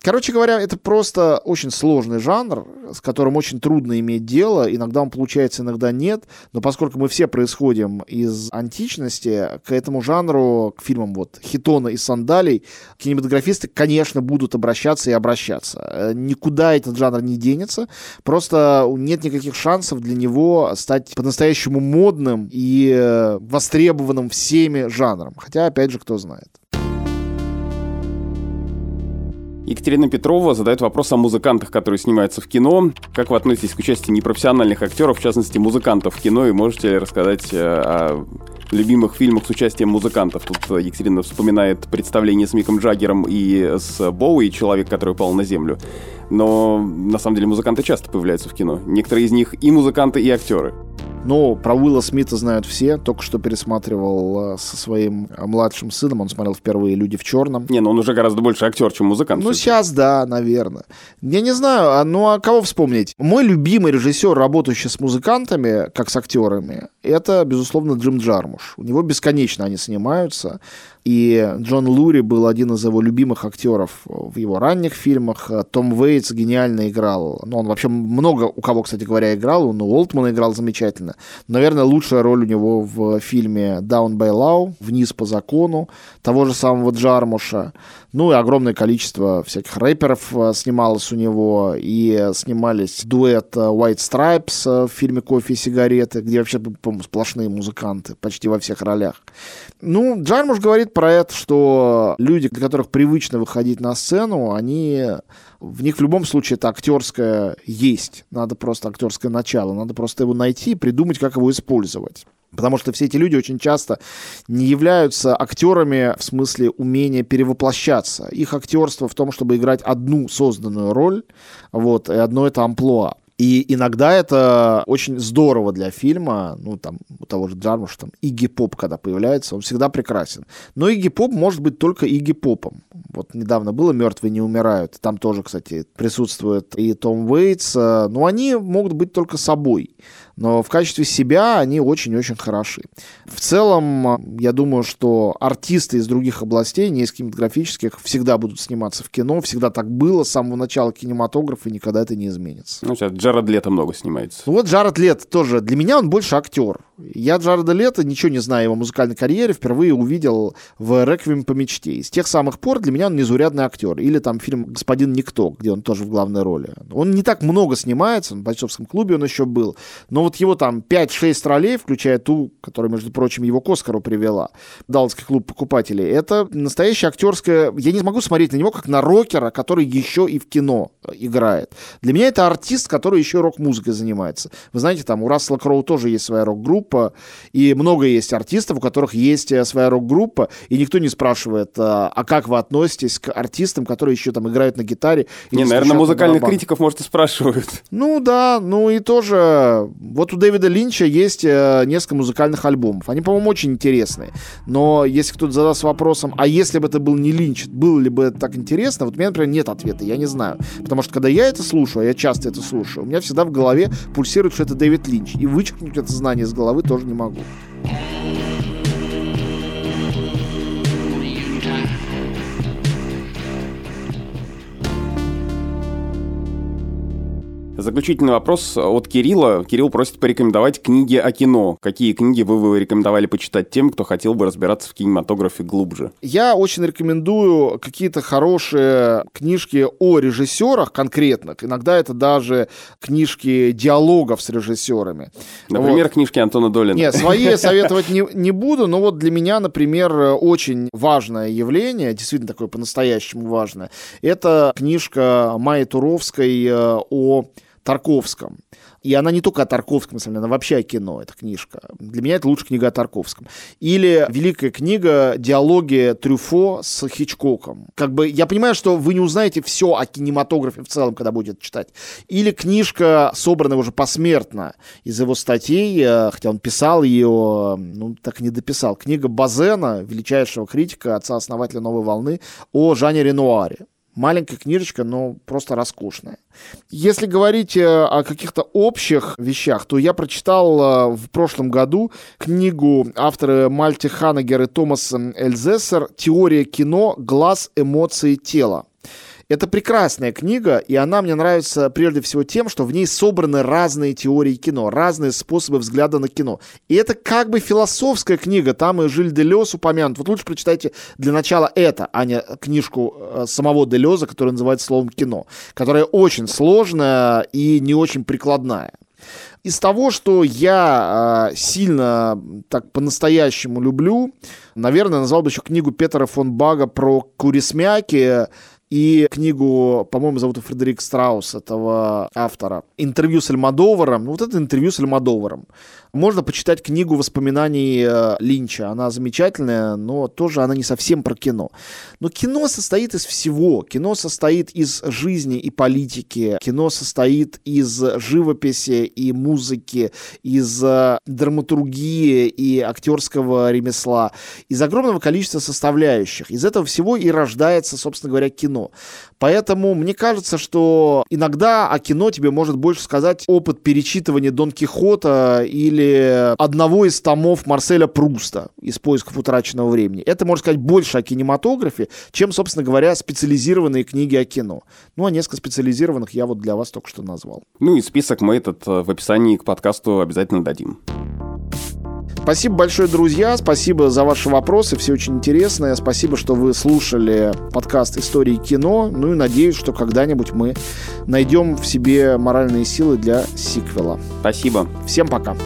[SPEAKER 1] Короче говоря, это просто очень сложный жанр, с которым очень трудно иметь дело. Иногда он получается, иногда нет. Но поскольку мы все происходим из античности, к этому жанру, к фильмам вот Хитона и Сандалий, кинематографисты, конечно, будут обращаться и обращаться. Никуда этот жанр не денется. Просто нет никаких шансов для него стать по-настоящему модным и востребованным всеми жанром. Хотя, опять же, кто знает.
[SPEAKER 2] Екатерина Петрова задает вопрос о музыкантах, которые снимаются в кино. Как вы относитесь к участию непрофессиональных актеров, в частности, музыкантов в кино, и можете ли рассказать э, о любимых фильмах с участием музыкантов? Тут Екатерина вспоминает представление с Миком Джаггером и с Боуи, человек, который упал на землю. Но на самом деле музыканты часто появляются в кино. Некоторые из них и музыканты, и актеры.
[SPEAKER 1] Ну, про Уилла Смита знают все. Только что пересматривал э, со своим э, младшим сыном. Он смотрел впервые «Люди в черном».
[SPEAKER 2] Не, ну он уже гораздо больше актер, чем музыкант.
[SPEAKER 1] Ну, сейчас да, наверное. Я не знаю, а, ну а кого вспомнить? Мой любимый режиссер, работающий с музыкантами, как с актерами, это, безусловно, Джим Джармуш. У него бесконечно они снимаются. И Джон Лури был один из его любимых актеров в его ранних фильмах. Том Вейтс гениально играл. Ну, он вообще много у кого, кстати говоря, играл. Он у Олтмана играл замечательно. Наверное, лучшая роль у него в фильме «Down by Law», «Вниз по закону», того же самого Джармуша. Ну и огромное количество всяких рэперов э, снималось у него. И снимались дуэт э, White Stripes э, в фильме «Кофе и сигареты», где вообще, по-моему, сплошные музыканты почти во всех ролях. Ну, Джармуш говорит про это, что люди, для которых привычно выходить на сцену, они в них в любом случае это актерское есть. Надо просто актерское начало. Надо просто его найти и придумать, как его использовать. Потому что все эти люди очень часто не являются актерами в смысле умения перевоплощаться. Их актерство в том, чтобы играть одну созданную роль, вот, и одно это амплуа. И иногда это очень здорово для фильма. Ну, там, у того же Джармуша, там, Игги Поп, когда появляется, он всегда прекрасен. Но Игги Поп может быть только Игги Попом. Вот недавно было «Мертвые не умирают». Там тоже, кстати, присутствует и Том Уэйтс. Но они могут быть только собой но в качестве себя они очень-очень хороши. В целом, я думаю, что артисты из других областей, не из кинематографических, всегда будут сниматься в кино, всегда так было с самого начала кинематографа, и никогда это не изменится.
[SPEAKER 2] Ну, сейчас Джаред Лето много снимается.
[SPEAKER 1] Ну, вот Джаред Лето тоже, для меня он больше актер. Я Джареда Лето, ничего не знаю о его музыкальной карьере, впервые увидел в «Реквием по мечте». И с тех самых пор для меня он незаурядный актер. Или там фильм «Господин Никто», где он тоже в главной роли. Он не так много снимается, в бойцовском клубе он еще был, но вот его там 5-6 ролей, включая ту, которая, между прочим, его к Оскару привела, Далласский клуб покупателей, это настоящая актерская... Я не могу смотреть на него как на рокера, который еще и в кино играет. Для меня это артист, который еще рок-музыкой занимается. Вы знаете, там у Рассела Кроу тоже есть своя рок-группа, и много есть артистов, у которых есть э, своя рок-группа, и никто не спрашивает, а, а как вы относитесь к артистам, которые еще там играют на гитаре?
[SPEAKER 2] Не, наверное, музыкальных критиков, может, и спрашивают.
[SPEAKER 1] Ну да, ну и тоже... Вот у Дэвида Линча есть э, несколько музыкальных альбомов. Они, по-моему, очень интересные. Но если кто-то задаст вопросом, а если бы это был не Линч, было ли бы это так интересно, вот у меня, например, нет ответа, я не знаю. Потому что когда я это слушаю, а я часто это слушаю, у меня всегда в голове пульсирует, что это Дэвид Линч. И вычеркнуть это знание из головы тоже не могу.
[SPEAKER 2] Заключительный вопрос от Кирилла. Кирилл просит порекомендовать книги о кино. Какие книги вы бы рекомендовали почитать тем, кто хотел бы разбираться в кинематографе глубже?
[SPEAKER 1] Я очень рекомендую какие-то хорошие книжки о режиссерах конкретных. Иногда это даже книжки диалогов с режиссерами.
[SPEAKER 2] Например, вот. книжки Антона Долина.
[SPEAKER 1] Нет, свои советовать не, не буду, но вот для меня, например, очень важное явление, действительно такое по-настоящему важное, это книжка Майи Туровской э, о Тарковском. И она не только о Тарковском, она вообще о кино, эта книжка. Для меня это лучшая книга о Тарковском. Или великая книга «Диалоги Трюфо» с Хичкоком. Как бы я понимаю, что вы не узнаете все о кинематографе в целом, когда будете читать. Или книжка, собранная уже посмертно из его статей, э, хотя он писал ее, ну, так и не дописал. Книга Базена, величайшего критика, отца-основателя «Новой волны», о Жане Ренуаре. Маленькая книжечка, но просто роскошная. Если говорить э, о каких-то общих вещах, то я прочитал э, в прошлом году книгу автора Мальти Ханагер и Томас Эльзессер «Теория кино. Глаз, эмоции, тело». Это прекрасная книга, и она мне нравится прежде всего тем, что в ней собраны разные теории кино, разные способы взгляда на кино. И это как бы философская книга, там и Жиль Делес упомянут. Вот лучше прочитайте для начала это, а не книжку э, самого Делеза, которая называется словом «кино», которая очень сложная и не очень прикладная. Из того, что я э, сильно так по-настоящему люблю, наверное, назвал бы еще книгу Петера фон Бага про курисмяки, и книгу, по-моему, зовут Фредерик Страус, этого автора. Интервью с Альмадоваром. Вот это интервью с Альмадоваром. Можно почитать книгу воспоминаний э, Линча. Она замечательная, но тоже она не совсем про кино. Но кино состоит из всего. Кино состоит из жизни и политики. Кино состоит из живописи и музыки, из э, драматургии и актерского ремесла, из огромного количества составляющих. Из этого всего и рождается, собственно говоря, кино. Поэтому мне кажется, что иногда о кино тебе может больше сказать опыт перечитывания Дон Кихота или одного из томов Марселя Пруста из «Поисков утраченного времени». Это, можно сказать, больше о кинематографе, чем, собственно говоря, специализированные книги о кино. Ну, а несколько специализированных я вот для вас только что назвал.
[SPEAKER 2] Ну и список мы этот э, в описании к подкасту обязательно дадим.
[SPEAKER 1] Спасибо большое, друзья. Спасибо за ваши вопросы. Все очень интересное. Спасибо, что вы слушали подкаст «Истории кино». Ну и надеюсь, что когда-нибудь мы найдем в себе моральные силы для сиквела.
[SPEAKER 2] Спасибо.
[SPEAKER 1] Всем пока.